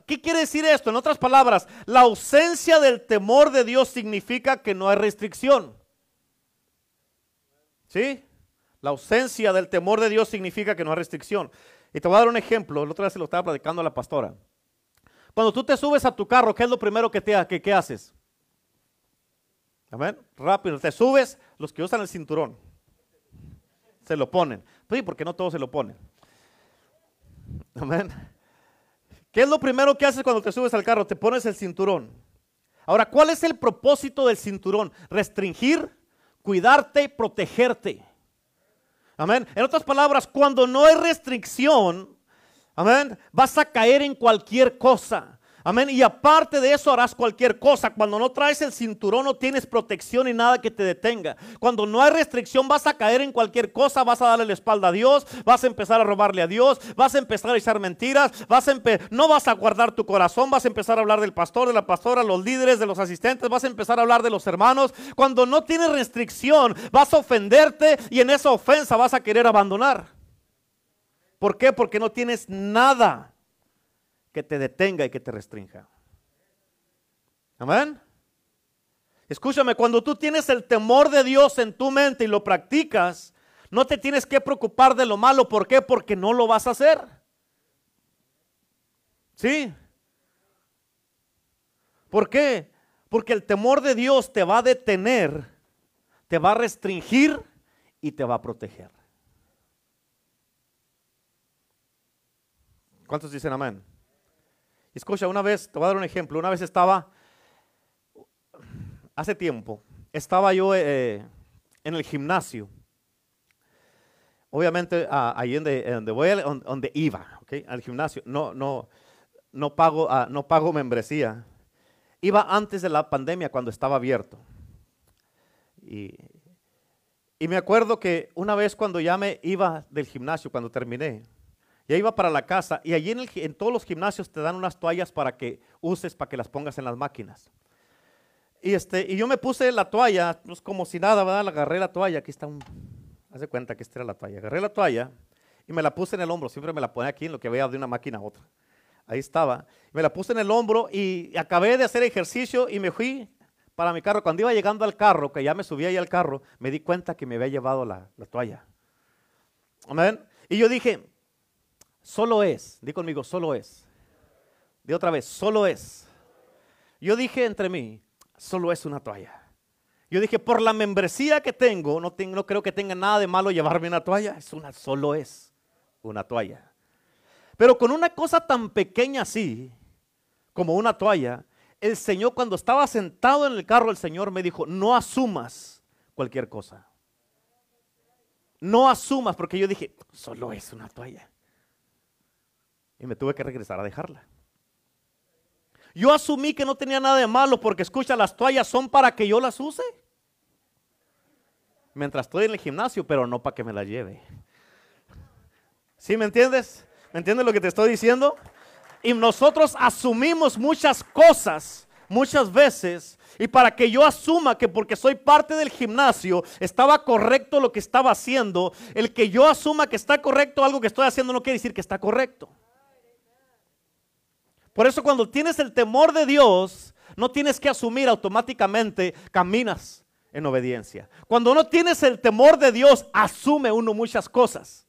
¿Qué quiere decir esto? En otras palabras, la ausencia del temor de Dios significa que no hay restricción. ¿Sí? La ausencia del temor de Dios significa que no hay restricción. Y te voy a dar un ejemplo. La otra vez se lo estaba platicando a la pastora. Cuando tú te subes a tu carro, ¿qué es lo primero que, te, que, que haces? Amén. Rápido. Te subes, los que usan el cinturón. Se lo ponen. Sí, porque no todos se lo ponen. Amén. ¿Qué es lo primero que haces cuando te subes al carro? Te pones el cinturón. Ahora, ¿cuál es el propósito del cinturón? Restringir, cuidarte, protegerte. Amén. En otras palabras, cuando no hay restricción, amén, vas a caer en cualquier cosa. Amén. Y aparte de eso harás cualquier cosa. Cuando no traes el cinturón no tienes protección y nada que te detenga. Cuando no hay restricción vas a caer en cualquier cosa. Vas a darle la espalda a Dios. Vas a empezar a robarle a Dios. Vas a empezar a echar mentiras. Vas a no vas a guardar tu corazón. Vas a empezar a hablar del pastor, de la pastora, los líderes, de los asistentes. Vas a empezar a hablar de los hermanos. Cuando no tienes restricción vas a ofenderte y en esa ofensa vas a querer abandonar. ¿Por qué? Porque no tienes nada que te detenga y que te restrinja. Amén. Escúchame, cuando tú tienes el temor de Dios en tu mente y lo practicas, no te tienes que preocupar de lo malo. ¿Por qué? Porque no lo vas a hacer. ¿Sí? ¿Por qué? Porque el temor de Dios te va a detener, te va a restringir y te va a proteger. ¿Cuántos dicen amén? Escucha, una vez, te voy a dar un ejemplo, una vez estaba, hace tiempo, estaba yo eh, en el gimnasio. Obviamente, ah, ahí donde, donde, voy, donde iba, ¿okay? al gimnasio. No, no, no pago, ah, no pago membresía. Iba antes de la pandemia cuando estaba abierto. Y, y me acuerdo que una vez cuando ya me iba del gimnasio, cuando terminé, ya iba para la casa y allí en, todos los gimnasios te dan unas toallas para que uses, para que las pongas en las máquinas. Y, este, y yo me puse la toalla, pues como si nada, ¿verdad? Agarré la toalla, aquí está un... Haz de cuenta que esta era la toalla. Agarré la toalla y me la puse en el hombro, siempre me la ponía aquí en lo que veía de una máquina a otra. Ahí estaba. Me la puse en el hombro y acabé de hacer ejercicio y me fui para mi carro. Cuando iba llegando al carro, que ya me subí ahí al carro, me di cuenta que me había llevado la, la toalla. Amén. Y yo dije, solo es, di conmigo, solo es. De otra vez, solo es. Yo dije entre mí, solo es una toalla. Yo dije, por la membresía que tengo, no, tengo, no creo que tenga nada de malo llevarme una toalla. Es una, solo es una toalla. Pero con una cosa tan pequeña así, como una toalla, el Señor cuando estaba sentado en el carro, el Señor me dijo, no asumas cualquier cosa. No asumas, porque yo dije, solo es una toalla. Y me tuve que regresar a dejarla. Yo asumí que no tenía nada de malo porque escucha, las toallas son para que yo las use. Mientras estoy en el gimnasio, pero no para que me las lleve. ¿Sí me entiendes? ¿Me entiendes lo que te estoy diciendo? Y nosotros asumimos muchas cosas, muchas veces, y para que yo asuma que porque soy parte del gimnasio estaba correcto lo que estaba haciendo, el que yo asuma que está correcto algo que estoy haciendo no quiere decir que está correcto. Por eso cuando tienes el temor de Dios, no tienes que asumir automáticamente, caminas en obediencia. Cuando no tienes el temor de Dios, asume uno muchas cosas.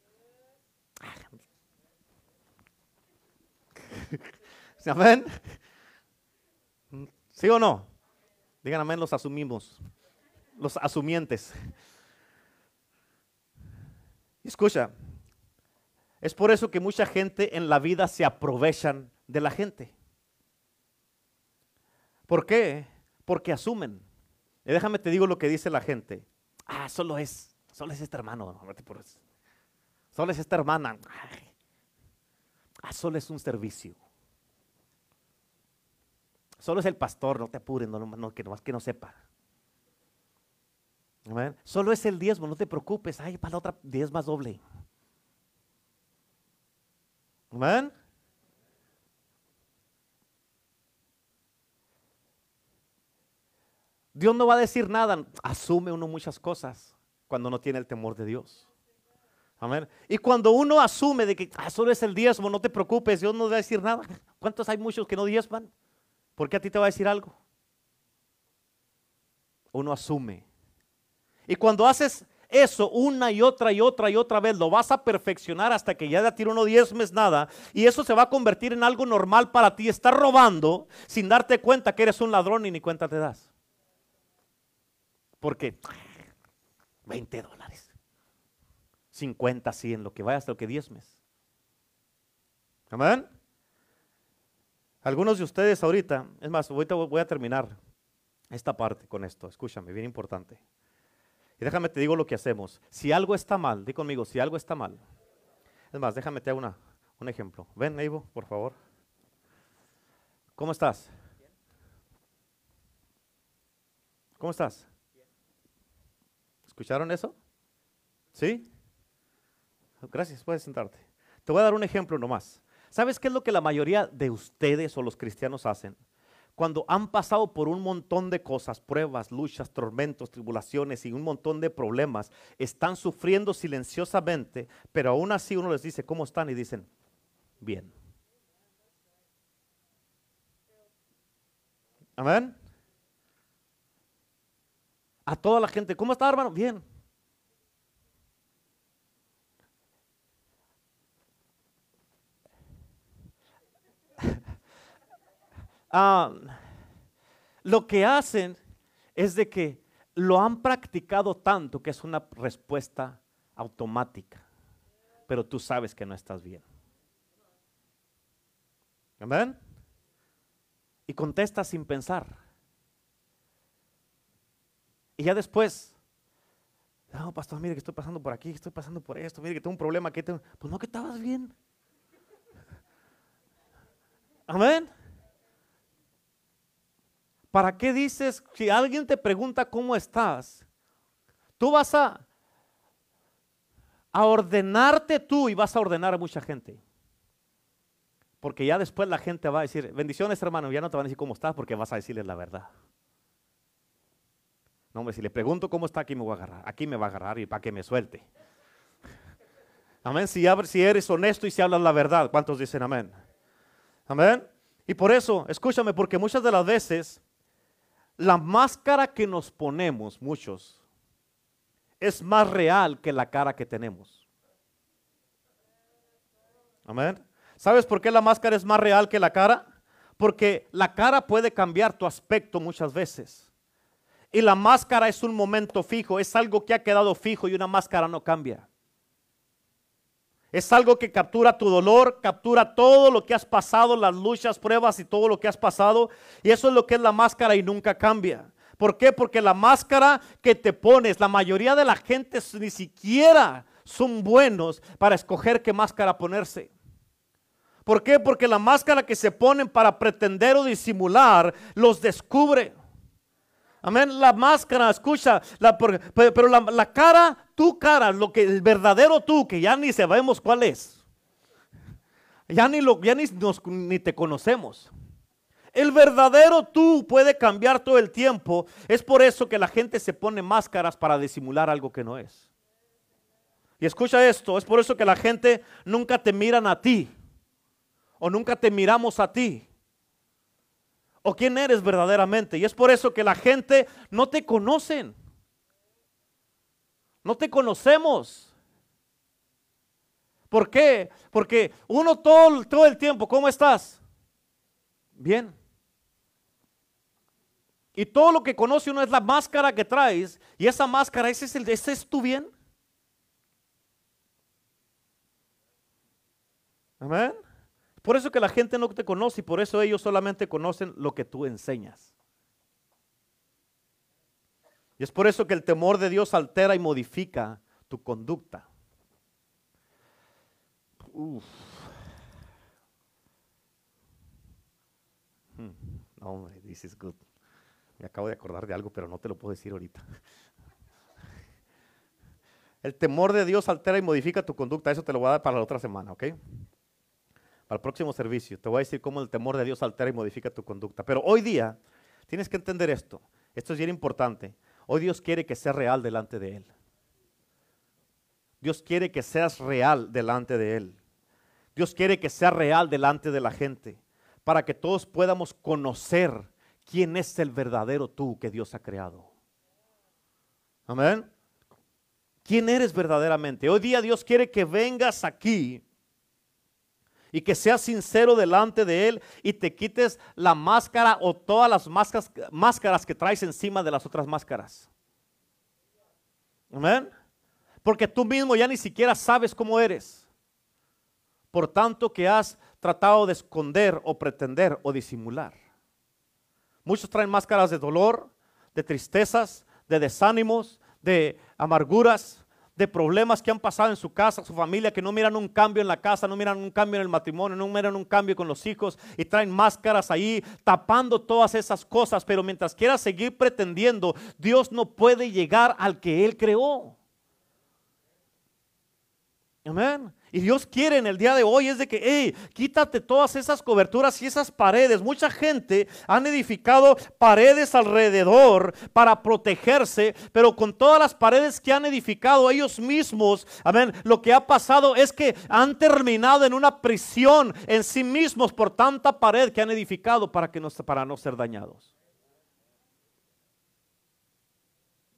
¿Amén? ¿Sí o no? Digan amén, los asumimos. Los asumientes. Escucha, es por eso que mucha gente en la vida se aprovechan de la gente. ¿Por qué? Porque asumen. Y déjame te digo lo que dice la gente. Ah, solo es, solo es este hermano, Solo es esta hermana. Ah, solo es un servicio. Solo es el pastor, no te apures, no, no, que, no, que no sepa. Solo es el diezmo, no te preocupes. Ay, para la otra más doble. Amén. Dios no va a decir nada. Asume uno muchas cosas cuando no tiene el temor de Dios. Amén. Y cuando uno asume de que ah, solo es el diezmo, no te preocupes, Dios no va a decir nada. ¿Cuántos hay muchos que no diezman? ¿Por qué a ti te va a decir algo? Uno asume. Y cuando haces eso una y otra y otra y otra vez, lo vas a perfeccionar hasta que ya de a ti no diezmes nada. Y eso se va a convertir en algo normal para ti. Estás robando sin darte cuenta que eres un ladrón y ni cuenta te das. Porque 20 dólares, 50, 100, lo que vaya hasta lo que diezmes. Amén. Algunos de ustedes ahorita, es más, ahorita voy a terminar esta parte con esto, escúchame, bien importante. Y déjame te digo lo que hacemos. Si algo está mal, di conmigo, si algo está mal. Es más, déjame te hago una, un ejemplo. Ven, Neivo, por favor. ¿Cómo estás? ¿Cómo estás? ¿Escucharon eso? ¿Sí? Gracias, puedes sentarte. Te voy a dar un ejemplo nomás. ¿Sabes qué es lo que la mayoría de ustedes o los cristianos hacen? Cuando han pasado por un montón de cosas, pruebas, luchas, tormentos, tribulaciones y un montón de problemas, están sufriendo silenciosamente, pero aún así uno les dice, ¿cómo están? Y dicen, bien. Amén. A toda la gente, ¿cómo está hermano? Bien. Ah, lo que hacen es de que lo han practicado tanto que es una respuesta automática, pero tú sabes que no estás bien. Amén. Y contesta sin pensar. Y ya después, no, pastor, mire que estoy pasando por aquí, estoy pasando por esto, mire que tengo un problema, que tengo... pues no que estabas bien. Amén. ¿Para qué dices, si alguien te pregunta cómo estás, tú vas a, a ordenarte tú y vas a ordenar a mucha gente? Porque ya después la gente va a decir, bendiciones hermano, ya no te van a decir cómo estás porque vas a decirles la verdad. No, hombre, si le pregunto cómo está, aquí me voy a agarrar. Aquí me va a agarrar y para que me suelte. Amén. Si, si eres honesto y si hablas la verdad, ¿cuántos dicen amén? Amén. Y por eso, escúchame, porque muchas de las veces la máscara que nos ponemos, muchos, es más real que la cara que tenemos. Amén. ¿Sabes por qué la máscara es más real que la cara? Porque la cara puede cambiar tu aspecto muchas veces. Y la máscara es un momento fijo, es algo que ha quedado fijo y una máscara no cambia. Es algo que captura tu dolor, captura todo lo que has pasado, las luchas, pruebas y todo lo que has pasado. Y eso es lo que es la máscara y nunca cambia. ¿Por qué? Porque la máscara que te pones, la mayoría de la gente ni siquiera son buenos para escoger qué máscara ponerse. ¿Por qué? Porque la máscara que se ponen para pretender o disimular los descubre. Amén. La máscara, escucha, pero la, cara, tu cara, lo que el verdadero tú, que ya ni sabemos cuál es. Ya ni, lo, ya ni, ni te conocemos. El verdadero tú puede cambiar todo el tiempo. Es por eso que la gente se pone máscaras para disimular algo que no es. Y escucha esto, es por eso que la gente nunca te miran a ti. O nunca te miramos a ti o quién eres verdaderamente. Y es por eso que la gente no te conocen. No te conocemos. ¿Por qué? Porque uno todo, todo el tiempo, ¿cómo estás? Bien. Y todo lo que conoce uno es la máscara que traes. Y esa máscara, ese es, el, ese es tu bien. Amén. Por eso que la gente no te conoce y por eso ellos solamente conocen lo que tú enseñas. Y es por eso que el temor de Dios altera y modifica tu conducta. Uf. Hmm. No, hombre, this is good. Me acabo de acordar de algo, pero no te lo puedo decir ahorita. El temor de Dios altera y modifica tu conducta. Eso te lo voy a dar para la otra semana, ¿ok? Al próximo servicio, te voy a decir cómo el temor de Dios altera y modifica tu conducta. Pero hoy día tienes que entender esto. Esto es bien importante. Hoy Dios quiere que seas real delante de Él. Dios quiere que seas real delante de Él. Dios quiere que seas real delante de la gente para que todos podamos conocer quién es el verdadero tú que Dios ha creado. Amén. ¿Quién eres verdaderamente? Hoy día Dios quiere que vengas aquí y que seas sincero delante de Él y te quites la máscara o todas las máscaras, máscaras que traes encima de las otras máscaras. Amén. Porque tú mismo ya ni siquiera sabes cómo eres. Por tanto que has tratado de esconder o pretender o disimular. Muchos traen máscaras de dolor, de tristezas, de desánimos, de amarguras, de problemas que han pasado en su casa, su familia, que no miran un cambio en la casa, no miran un cambio en el matrimonio, no miran un cambio con los hijos y traen máscaras ahí tapando todas esas cosas. Pero mientras quiera seguir pretendiendo, Dios no puede llegar al que Él creó. Amén. Y Dios quiere en el día de hoy es de que, hey, quítate todas esas coberturas y esas paredes. Mucha gente han edificado paredes alrededor para protegerse, pero con todas las paredes que han edificado ellos mismos, amén, lo que ha pasado es que han terminado en una prisión en sí mismos por tanta pared que han edificado para, que no, para no ser dañados.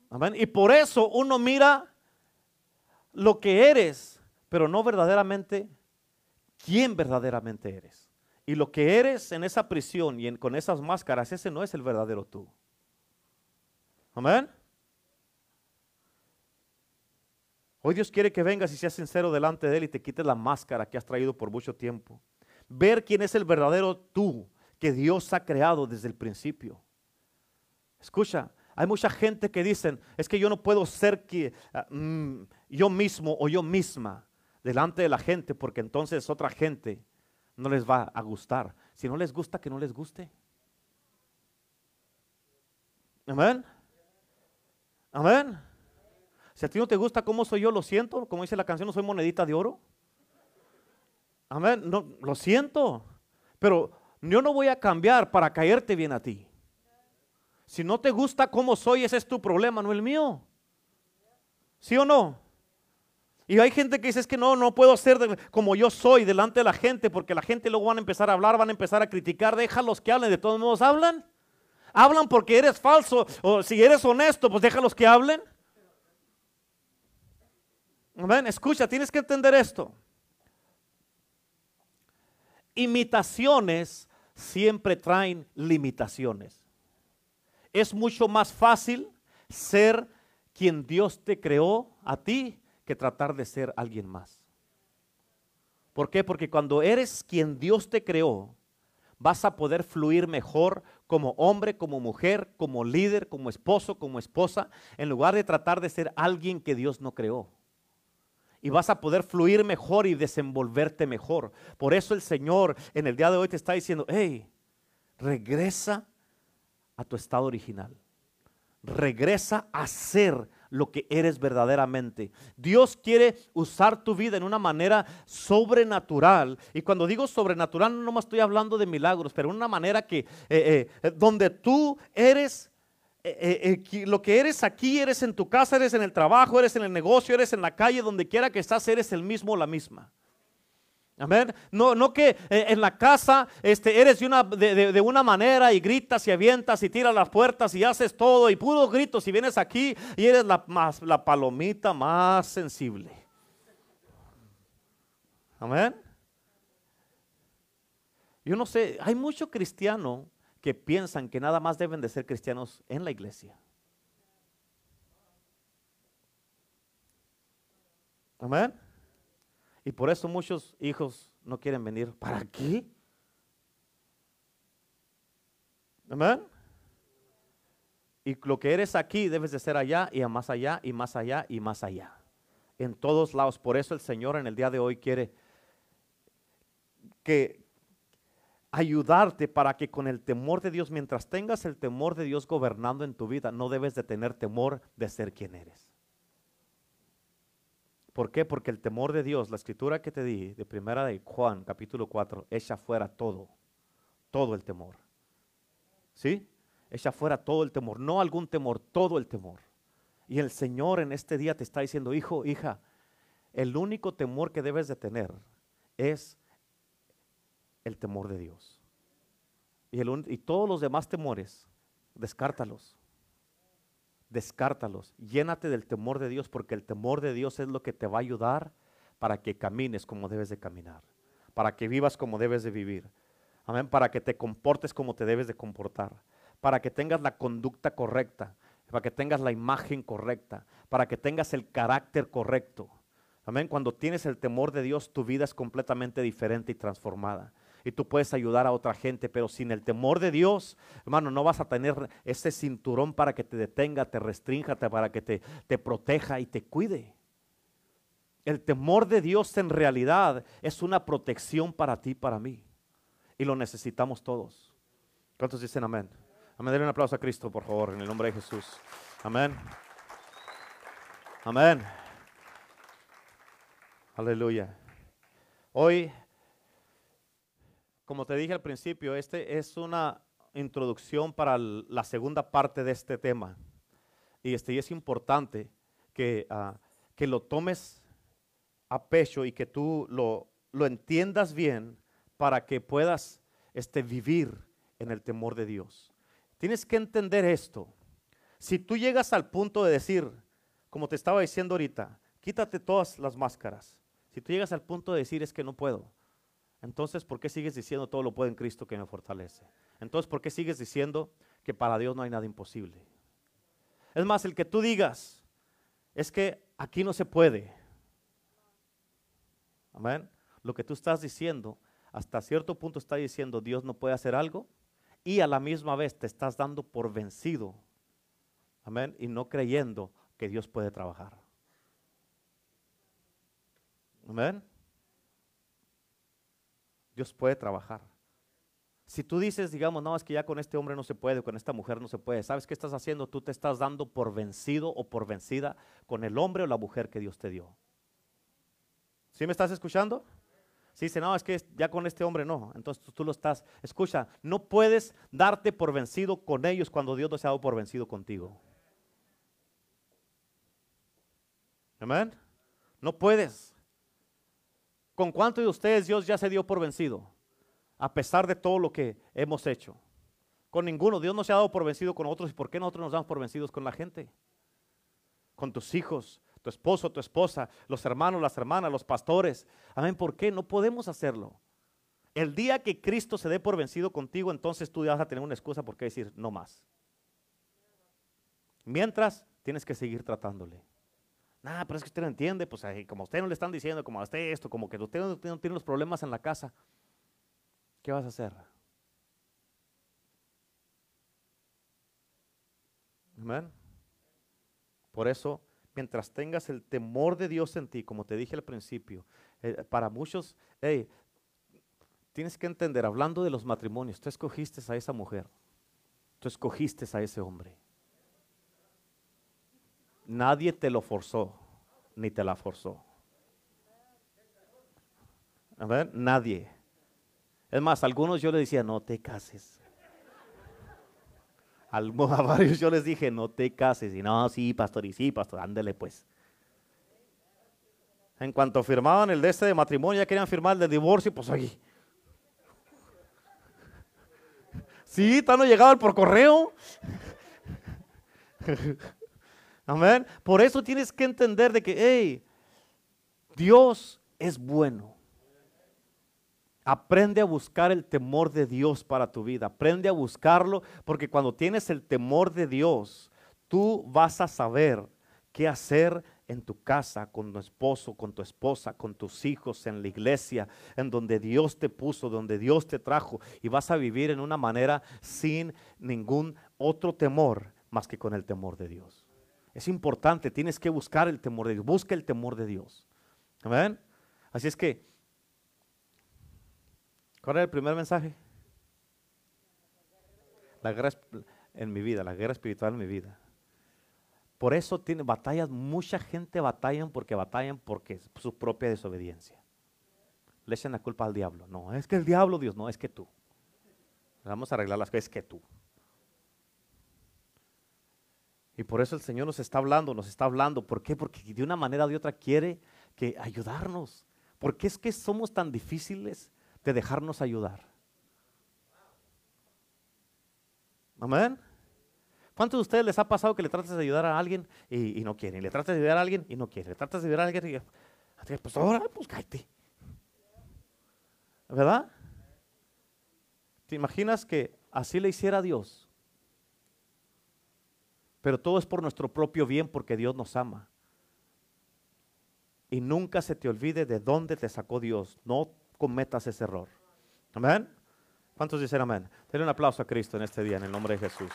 Amén. Y por eso uno mira lo que eres pero no verdaderamente quién verdaderamente eres. Y lo que eres en esa prisión y con esas máscaras, ese no es el verdadero tú. Amén. Hoy Dios quiere que vengas y seas sincero delante de Él y te quites la máscara que has traído por mucho tiempo. Ver quién es el verdadero tú que Dios ha creado desde el principio. Escucha, hay mucha gente que dicen, es que yo no puedo ser ah, mm, yo mismo o yo misma delante de la gente porque entonces otra gente no les va a gustar. Si no les gusta, que no les guste. Amén. Amén. Si a ti no te gusta cómo soy yo, lo siento. Como dice la canción, no soy monedita de oro. Amén. No, lo siento. Pero yo no voy a cambiar para caerte bien a ti. Si no te gusta cómo soy, ese es tu problema, no el mío. ¿Sí o no? Y hay gente que dice, es que no, no puedo ser como yo soy delante de la gente, porque la gente luego van a empezar a hablar, van a empezar a criticar, déjalos que hablen, de todos modos hablan. Hablan porque eres falso, o si eres honesto, pues déjalos que hablen. Ven, escucha, tienes que entender esto. Imitaciones siempre traen limitaciones. Es mucho más fácil ser quien Dios te creó a ti que tratar de ser alguien más. ¿Por qué? Porque cuando eres quien Dios te creó, vas a poder fluir mejor como hombre, como mujer, como líder, como esposo, como esposa, en lugar de tratar de ser alguien que Dios no creó. Y vas a poder fluir mejor y desenvolverte mejor. Por eso el Señor en el día de hoy te está diciendo, hey, regresa a tu estado original. Regresa a ser lo que eres verdaderamente. Dios quiere usar tu vida en una manera sobrenatural. Y cuando digo sobrenatural, no me estoy hablando de milagros, pero una manera que eh, eh, donde tú eres eh, lo que eres aquí, eres en tu casa, eres en el trabajo, eres en el negocio, eres en la calle, donde quiera que estás, eres el mismo o la misma. Amén. No, no que eh, en la casa este, eres de una, de, una, manera y gritas y avientas y tiras las puertas y haces todo y puro gritos y vienes aquí y eres la, más, la palomita más sensible. Amén. Yo no sé, hay mucho cristiano que piensan que nada más deben de ser cristianos en la iglesia. Amén. Y por eso muchos hijos no quieren venir. ¿Para qué? Amén. Y lo que eres aquí debes de ser allá y más allá y más allá y más allá. En todos lados. Por eso el Señor en el día de hoy quiere que ayudarte para que con el temor de Dios, mientras tengas el temor de Dios gobernando en tu vida, no debes de tener temor de ser quien eres. ¿Por qué? Porque el temor de Dios, la escritura que te di de primera de Juan, capítulo 4, echa fuera todo, todo el temor. ¿Sí? Echa fuera todo el temor, no algún temor, todo el temor. Y el Señor en este día te está diciendo, hijo, hija, el único temor que debes de tener es el temor de Dios. Y, y todos los demás temores, descártalos descártalos, llénate del temor de Dios, porque el temor de Dios es lo que te va a ayudar para que camines como debes de caminar, para que vivas como debes de vivir, amén, para que te comportes como te debes de comportar, para que tengas la conducta correcta, para que tengas la imagen correcta, para que tengas el carácter correcto. Amén, cuando tienes el temor de Dios, tu vida es completamente diferente y transformada y tú puedes ayudar a otra gente, pero sin el temor de Dios, hermano, no vas a tener ese cinturón para que te detenga, te restrinja, para que te, te proteja y te cuide. El temor de Dios en realidad es una protección para ti, para mí. Y lo necesitamos todos. ¿Cuántos dicen amén? Amén. Denle un aplauso a Cristo, por favor, en el nombre de Jesús. Amén. Amén. Aleluya. Hoy como te dije al principio, este es una introducción para la segunda parte de este tema. Y este es importante que, ah, que lo tomes a pecho y que tú lo, lo entiendas bien para que puedas este, vivir en el temor de Dios. Tienes que entender esto. Si tú llegas al punto de decir, como te estaba diciendo ahorita, quítate todas las máscaras. Si tú llegas al punto de decir es que no puedo, entonces, ¿por qué sigues diciendo todo lo puede en Cristo que me fortalece? Entonces, ¿por qué sigues diciendo que para Dios no hay nada imposible? Es más, el que tú digas, es que aquí no se puede. Amén. Lo que tú estás diciendo, hasta cierto punto está diciendo Dios no puede hacer algo y a la misma vez te estás dando por vencido. Amén. Y no creyendo que Dios puede trabajar. Amén. Dios puede trabajar. Si tú dices, digamos, no, es que ya con este hombre no se puede, con esta mujer no se puede, ¿sabes qué estás haciendo? Tú te estás dando por vencido o por vencida con el hombre o la mujer que Dios te dio. ¿Sí me estás escuchando? Si dice, no, es que ya con este hombre no. Entonces tú, lo estás. Escucha, no puedes darte por vencido con ellos cuando Dios no se ha dado por vencido contigo. Amén. No puedes. ¿Con cuántos de ustedes Dios ya se dio por vencido? A pesar de todo lo que hemos hecho. Con ninguno. Dios no se ha dado por vencido con otros. ¿Y por qué nosotros nos damos por vencidos con la gente? Con tus hijos, tu esposo, tu esposa, los hermanos, las hermanas, los pastores. Amén. ¿Por qué? No podemos hacerlo. El día que Cristo se dé por vencido contigo, entonces tú vas a tener una excusa por qué decir no más. Mientras, tienes que seguir tratándole. Nah, pero es que usted no entiende, pues como a usted no le están diciendo, como a usted esto, como que usted no, tiene los problemas en la casa, ¿qué vas a hacer? Amén. Por eso, mientras tengas el temor de Dios en ti, como te dije al principio, eh, para muchos, hey, tienes que entender, hablando de los matrimonios, tú escogiste a esa mujer, tú escogiste a ese hombre. Nadie te lo forzó, ni te la forzó. A ver, nadie. Es más, a algunos yo les decía, no te cases. A varios yo les dije, no te cases. Y no, sí, pastor, y sí, pastor, ándele pues. En cuanto firmaban el de este de matrimonio, ya querían firmar el de divorcio, pues ahí. Sí, está no llegaba por correo. Amén. Por eso tienes que entender de que, hey, Dios es bueno. Aprende a buscar el temor de Dios para tu vida. Aprende a buscarlo porque cuando tienes el temor de Dios, tú vas a saber qué hacer en tu casa, con tu esposo, con tu esposa, con tus hijos, en la iglesia, en donde Dios te puso, donde Dios te trajo. Y vas a vivir en una manera sin ningún otro temor más que con el temor de Dios. Es importante, tienes que buscar el temor de Dios. Busca el temor de Dios. Amén. Así es que, ¿cuál era el primer mensaje? La guerra en mi vida, la guerra espiritual en mi vida. Por eso tiene batallas, mucha gente batallan porque batallan porque su propia desobediencia. Le echan la culpa al diablo. No, es que el diablo, Dios, no, es que tú. Vamos a arreglar las cosas, es que tú. Y por eso el Señor nos está hablando, nos está hablando. ¿Por qué? Porque de una manera o de otra quiere que ayudarnos. ¿Por qué es que somos tan difíciles de dejarnos ayudar? Amén. ¿Cuántos de ustedes les ha pasado que le tratas de ayudar a alguien y, no quieren? Le tratas de ayudar a alguien y no quieren. Le tratas de ayudar a alguien y pues ahora, pues cállate. ¿Verdad? ¿Te imaginas que así le hiciera Dios? Pero todo es por nuestro propio bien porque Dios nos ama. Y nunca se te olvide de dónde te sacó Dios. No cometas ese error. Amén. ¿Cuántos dicen amén? Denle un aplauso a Cristo en este día, en el nombre de Jesús.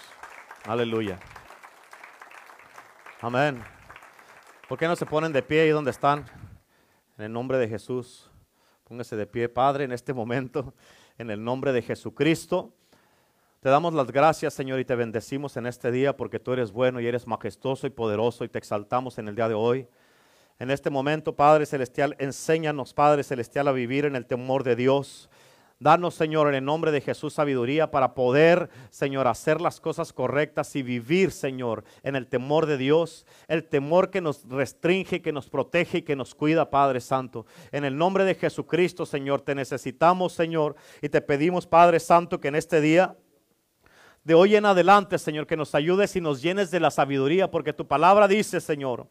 Aleluya. Amén. ¿Por qué no se ponen de pie ahí donde están? En el nombre de Jesús. Póngase de pie, Padre, en este momento, en el nombre de Jesucristo. Te damos las gracias, Señor, y te bendecimos en este día porque tú eres bueno y eres majestuoso y poderoso y te exaltamos en el día de hoy. En este momento, Padre Celestial, enséñanos, Padre Celestial, a vivir en el temor de Dios. Danos, Señor, en el nombre de Jesús, sabiduría para poder, Señor, hacer las cosas correctas y vivir, Señor, en el temor de Dios, el temor que nos restringe, que nos protege y que nos cuida, Padre Santo. En el nombre de Jesucristo, Señor, te necesitamos, Señor, y te pedimos, Padre Santo, que en este día de hoy en adelante, Señor, que nos ayudes y nos llenes de la sabiduría, porque tu palabra dice, Señor,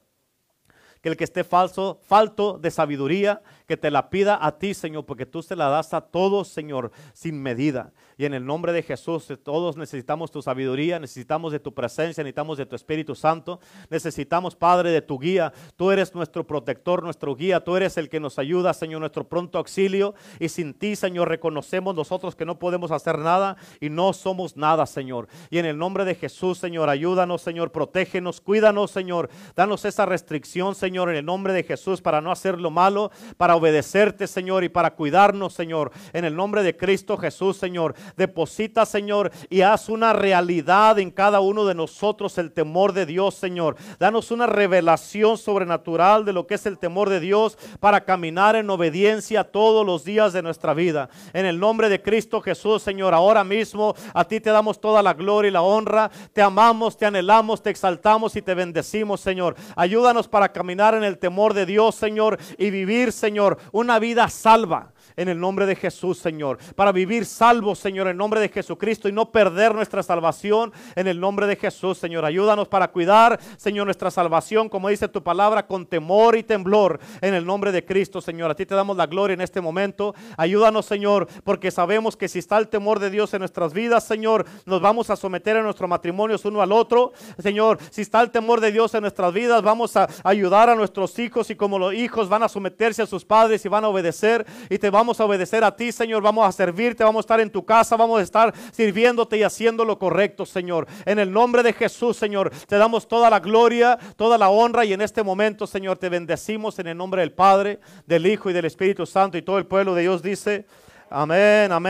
que el que esté falso, falto de sabiduría, que te la pida a ti, Señor, porque tú se la das a todos, Señor, sin medida. Y en el nombre de Jesús, todos necesitamos tu sabiduría, necesitamos de tu presencia, necesitamos de tu Espíritu Santo, necesitamos, Padre, de tu guía. Tú eres nuestro protector, nuestro guía, tú eres el que nos ayuda, Señor, nuestro pronto auxilio. Y sin ti, Señor, reconocemos nosotros que no podemos hacer nada y no somos nada, Señor. Y en el nombre de Jesús, Señor, ayúdanos, Señor, protégenos, cuídanos, Señor. Danos esa restricción, Señor, en el nombre de Jesús, para no hacer lo malo, para obedecerte, Señor, y para cuidarnos, Señor. En el nombre de Cristo Jesús, Señor. Deposita, Señor, y haz una realidad en cada uno de nosotros el temor de Dios, Señor. Danos una revelación sobrenatural de lo que es el temor de Dios para caminar en obediencia todos los días de nuestra vida. En el nombre de Cristo Jesús, Señor, ahora mismo a ti te damos toda la gloria y la honra. Te amamos, te anhelamos, te exaltamos y te bendecimos, Señor. Ayúdanos para caminar en el temor de Dios, Señor, y vivir, Señor, una vida salva en el nombre de Jesús, Señor. Para vivir salvos, Señor, en nombre de Jesucristo y no perder nuestra salvación en el nombre de Jesús, Señor. Ayúdanos para cuidar, Señor, nuestra salvación, como dice tu palabra, con temor y temblor en el nombre de Cristo, Señor. A ti te damos la gloria en este momento. Ayúdanos, Señor, porque sabemos que si está el temor de Dios en nuestras vidas, Señor, nos vamos a someter en nuestros matrimonios uno al otro. Señor, si está el temor de Dios en nuestras vidas, vamos a ayudar a nuestros hijos y como los hijos van a someterse a sus padres y van a obedecer y te vamos a obedecer a ti, Señor. Vamos a servirte, vamos a estar en tu casa, vamos a estar sirviéndote y haciendo lo correcto, Señor. En el nombre de Jesús, Señor, te damos toda la gloria, toda la honra y en este momento, Señor, te bendecimos en el nombre del Padre, del Hijo y del Espíritu Santo y todo el pueblo de Dios dice, amén, amén.